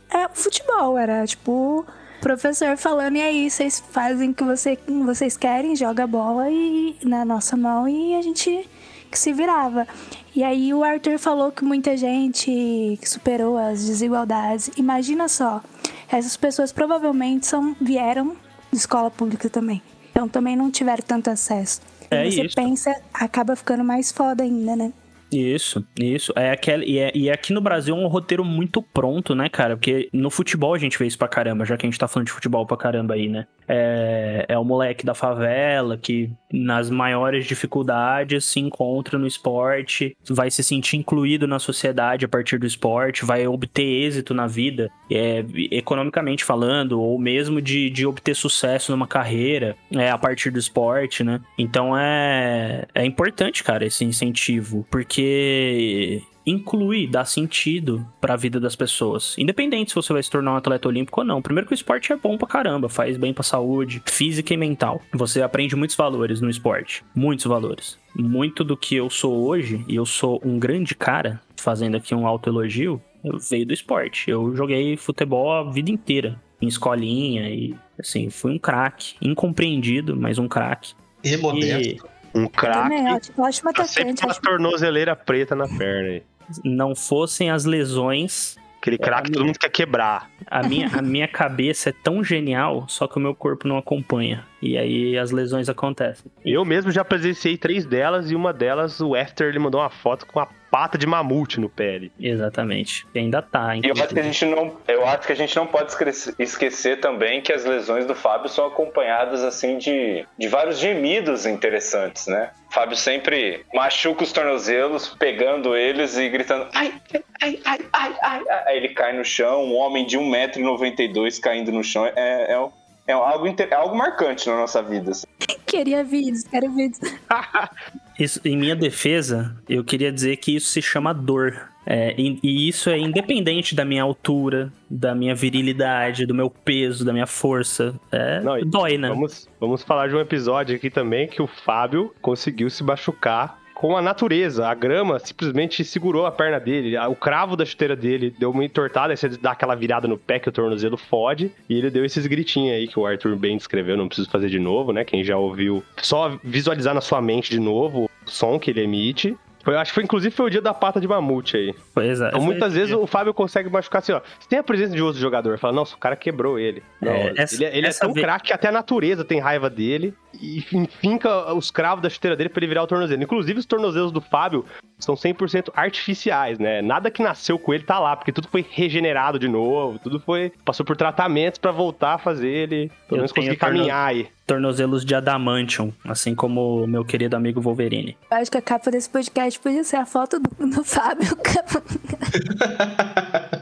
é, futebol, era tipo professor falando, e aí, vocês fazem o que você, vocês querem, joga a bola e, na nossa mão e a gente que se virava. E aí o Arthur falou que muita gente superou as desigualdades. Imagina só, essas pessoas provavelmente são, vieram de escola pública também. Então também não tiveram tanto acesso. É e você isso. pensa, acaba ficando mais foda ainda, né? Isso, isso. É aquele, e, é, e aqui no Brasil é um roteiro muito pronto, né, cara? Porque no futebol a gente vê isso pra caramba, já que a gente tá falando de futebol pra caramba aí, né? É, é o moleque da favela que, nas maiores dificuldades, se encontra no esporte, vai se sentir incluído na sociedade a partir do esporte, vai obter êxito na vida, é, economicamente falando, ou mesmo de, de obter sucesso numa carreira é, a partir do esporte, né? Então é, é importante, cara, esse incentivo, porque inclui, dá sentido para a vida das pessoas. Independente se você vai se tornar um atleta olímpico ou não. Primeiro que o esporte é bom pra caramba, faz bem pra saúde física e mental. Você aprende muitos valores no esporte, muitos valores. Muito do que eu sou hoje, e eu sou um grande cara, fazendo aqui um autoelogio, veio do esporte. Eu joguei futebol a vida inteira, em escolinha e assim, fui um craque, incompreendido, mas um craque. E modesto. E um craque. Ótimo, ótimo tá sempre uma tornozeleira preta na perna aí. Não fossem as lesões. Aquele craque que todo mundo quer quebrar. A minha, a minha cabeça é tão genial, só que o meu corpo não acompanha. E aí as lesões acontecem. Eu mesmo já presenciei três delas e uma delas, o After, ele mandou uma foto com a pata de mamute no pé. Ali. Exatamente. E ainda tá. E eu acho que a gente não, eu acho que a gente não pode esquecer também que as lesões do Fábio são acompanhadas assim de, de vários gemidos interessantes, né? O Fábio sempre machuca os tornozelos, pegando eles e gritando ai, ai, ai, ai, ai, ai. Aí ele cai no chão, um homem de 1,92m caindo no chão é, é, é algo, inter... é algo marcante na nossa vida. assim. Queria vídeos, quero vídeos. Isso, em minha defesa, eu queria dizer que isso se chama dor. É, e, e isso é independente da minha altura, da minha virilidade, do meu peso, da minha força. É, Não, dói, né? Vamos, vamos falar de um episódio aqui também que o Fábio conseguiu se machucar com a natureza. A grama simplesmente segurou a perna dele. O cravo da chuteira dele deu uma entortada, aí você dá aquela virada no pé que o tornozelo fode. E ele deu esses gritinhos aí que o Arthur bem descreveu, não preciso fazer de novo, né? Quem já ouviu, só visualizar na sua mente de novo o som que ele emite. Foi, acho que foi, inclusive foi o dia da pata de mamute aí. Pois é. Então, muitas vezes o Fábio consegue machucar assim, ó. Você tem a presença de outro jogador, fala, nossa, o cara quebrou ele. Não, É, essa- ele, é- ele é tão craque que até a natureza tem raiva dele e finca os cravos da chuteira dele pra ele virar o tornozelo. Inclusive, os tornozelos do Fábio são 100% artificiais, né? Nada que nasceu com ele tá lá, porque tudo foi regenerado de novo, tudo foi. passou por tratamentos pra voltar a fazer ele, pelo menos conseguir torno- caminhar aí. Tornozelos de adamantium, assim como o meu querido amigo Wolverine. Eu acho que a capa desse podcast podia ser a foto do, do Fábio.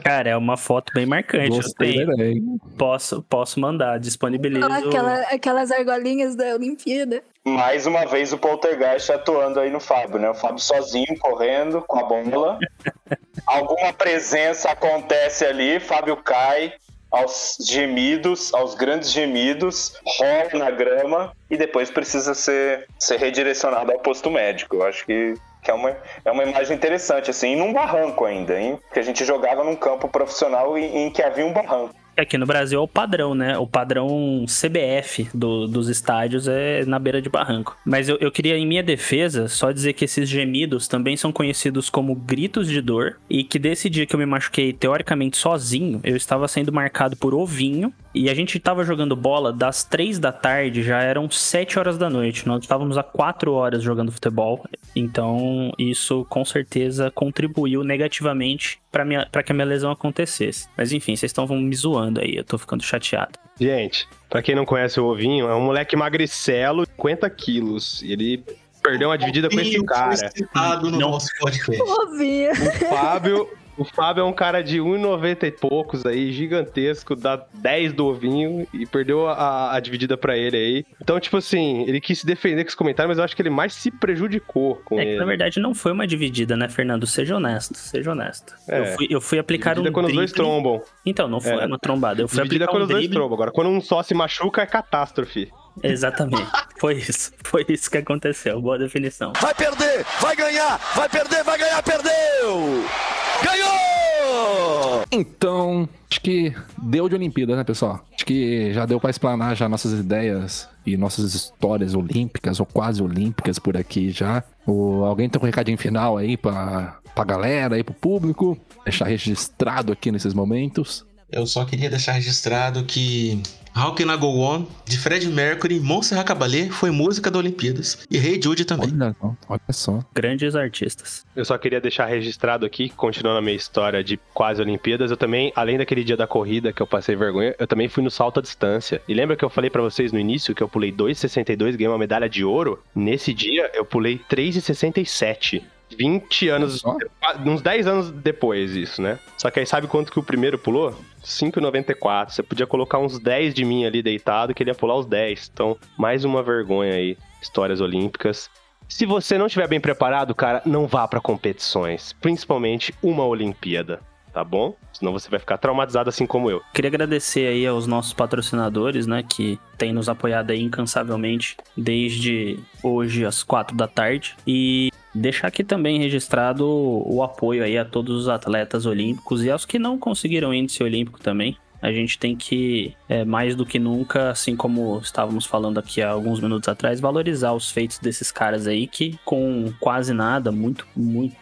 Cara, é uma foto bem marcante. Gostei. Posso, posso mandar, disponibilizo. Aquela, aquelas argolinhas da Olimpíada. Mais uma vez o Poltergeist atuando aí no Fábio, né? O Fábio sozinho, correndo com a bola. Alguma presença acontece ali, Fábio cai aos gemidos, aos grandes gemidos, rola na grama e depois precisa ser, ser redirecionado ao posto médico. Eu acho que, que é, uma, é uma imagem interessante, assim, num barranco ainda, hein? Que a gente jogava num campo profissional em, em que havia um barranco. Aqui no Brasil é o padrão, né? O padrão CBF do- dos estádios é na beira de barranco. Mas eu, eu queria, em minha defesa, só dizer que esses gemidos também são conhecidos como gritos de dor. E que desse dia que eu me machuquei, teoricamente sozinho, eu estava sendo marcado por ovinho. E a gente estava jogando bola das três da tarde, já eram sete horas da noite. Nós estávamos há quatro horas jogando futebol. Então, isso com certeza contribuiu negativamente para que a minha lesão acontecesse. Mas enfim, vocês estão me zoando aí, eu tô ficando chateado. Gente, pra quem não conhece o Ovinho, é um moleque magricelo, 50 quilos. E ele perdeu uma dividida com esse cara. Citado no Não. nosso podcast. Ovinho. O Fábio, o Fábio é um cara de 1,90 e poucos aí, gigantesco, dá 10 do ovinho e perdeu a, a dividida pra ele aí. Então, tipo assim, ele quis se defender com esse comentário, mas eu acho que ele mais se prejudicou com É que ele. na verdade não foi uma dividida, né, Fernando? Seja honesto, seja honesto. É. Eu, fui, eu fui aplicar Dividida um quando os drible. dois trombam. Então, não foi É. uma trombada. Eu fui Dividida aplicar quando um os dois drible. trombam. Agora, quando um só se machuca, é catástrofe. Exatamente. Foi isso. Foi isso que aconteceu. Boa definição. Vai perder, vai ganhar, vai perder, vai ganhar, perdeu! Ganhou! Então, acho que deu de Olimpíada, né, pessoal? Acho que já deu pra explanar já nossas ideias e nossas histórias olímpicas ou quase olímpicas por aqui já. O, alguém tem um recadinho final aí pra, pra galera, aí pro público? Deixar registrado aqui nesses momentos. Eu só queria deixar registrado que How Can I Go On, de Fred Mercury, Monserrat Caballé, foi música da Olimpíadas. E Hey Jude também. Olha só, olha só. Grandes artistas. Eu só queria deixar registrado aqui, continuando a minha história de quase Olimpíadas, eu também, além daquele dia da corrida que eu passei vergonha, eu também fui no salto à distância. E lembra que eu falei pra vocês no início que eu pulei 2,62 ganhei uma medalha de ouro? Nesse dia eu pulei 3,67. 20 anos, Só? uns 10 anos depois isso, né? Só que aí sabe quanto que o primeiro pulou? 5,94. Você podia colocar uns 10 de mim ali deitado que ele ia pular os 10. Então, mais uma vergonha aí. Histórias olímpicas. Se você não estiver bem preparado, cara, não vá pra competições, principalmente uma Olimpíada, tá bom? Senão você vai ficar traumatizado assim como eu. Queria agradecer aí aos nossos patrocinadores, né, que têm nos apoiado aí incansavelmente desde hoje às quatro da tarde. E deixar aqui também registrado o apoio aí a todos os atletas olímpicos e aos que não conseguiram índice olímpico também. A gente tem que, é, mais do que nunca, assim como estávamos falando aqui há alguns minutos atrás, valorizar os feitos desses caras aí que, com quase nada, muito, muito,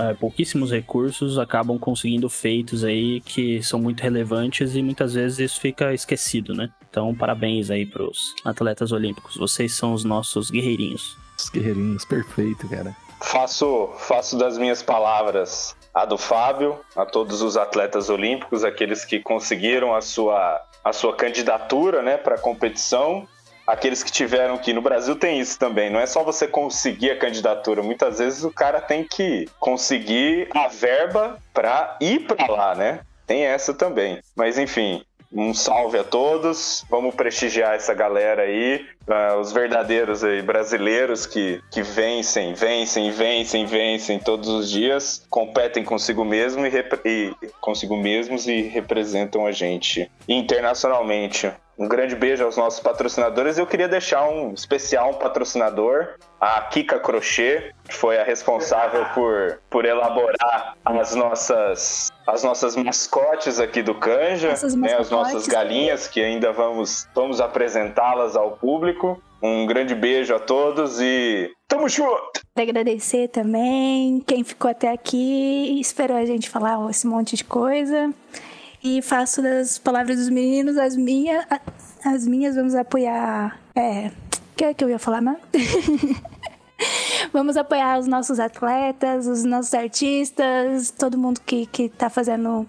é, pouquíssimos recursos, acabam conseguindo feitos aí que são muito relevantes e muitas vezes isso fica esquecido, né? Então, parabéns aí pros atletas olímpicos. Vocês são os nossos guerreirinhos. Os guerreirinhos, perfeito, cara. Faço, faço das minhas palavras a do Fábio, a todos os atletas olímpicos, aqueles que conseguiram a sua, a sua candidatura né, para a competição, aqueles que tiveram que. No Brasil tem isso também, não é só você conseguir a candidatura, muitas vezes o cara tem que conseguir a verba para ir para lá, né? Tem essa também. Mas enfim, Um salve a todos. Vamos prestigiar essa galera aí. Uh, os verdadeiros aí, brasileiros que, que vencem, vencem, vencem, vencem todos os dias, competem consigo mesmo e, e consigo mesmos e representam a gente internacionalmente. Um grande beijo aos nossos patrocinadores. Eu queria deixar um especial um patrocinador, a Kika Crochê, que foi a responsável por, por elaborar as nossas as nossas mascotes aqui do Canja, né, as nossas galinhas que ainda vamos vamos apresentá-las ao público. Um grande beijo a todos e tamo junto! Agradecer também quem ficou até aqui e esperou a gente falar esse monte de coisa e faço das palavras dos meninos as minhas. As minhas vamos apoiar. É. O que é que eu ia falar, né? vamos apoiar os nossos atletas, os nossos artistas, todo mundo que, que tá fazendo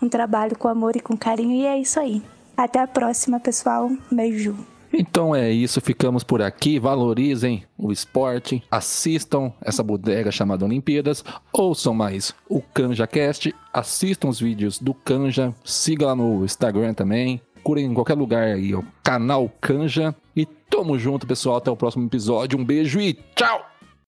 um trabalho com amor e com carinho. E é isso aí. Até a próxima, pessoal. Beijo. Então é isso, ficamos por aqui. Valorizem o esporte, assistam essa bodega chamada Olimpíadas, ouçam mais o CanjaCast, assistam os vídeos do Canja, siga lá no Instagram também, curem em qualquer lugar aí, o canal Canja. E tamo junto, pessoal. Até o próximo episódio. Um beijo e tchau!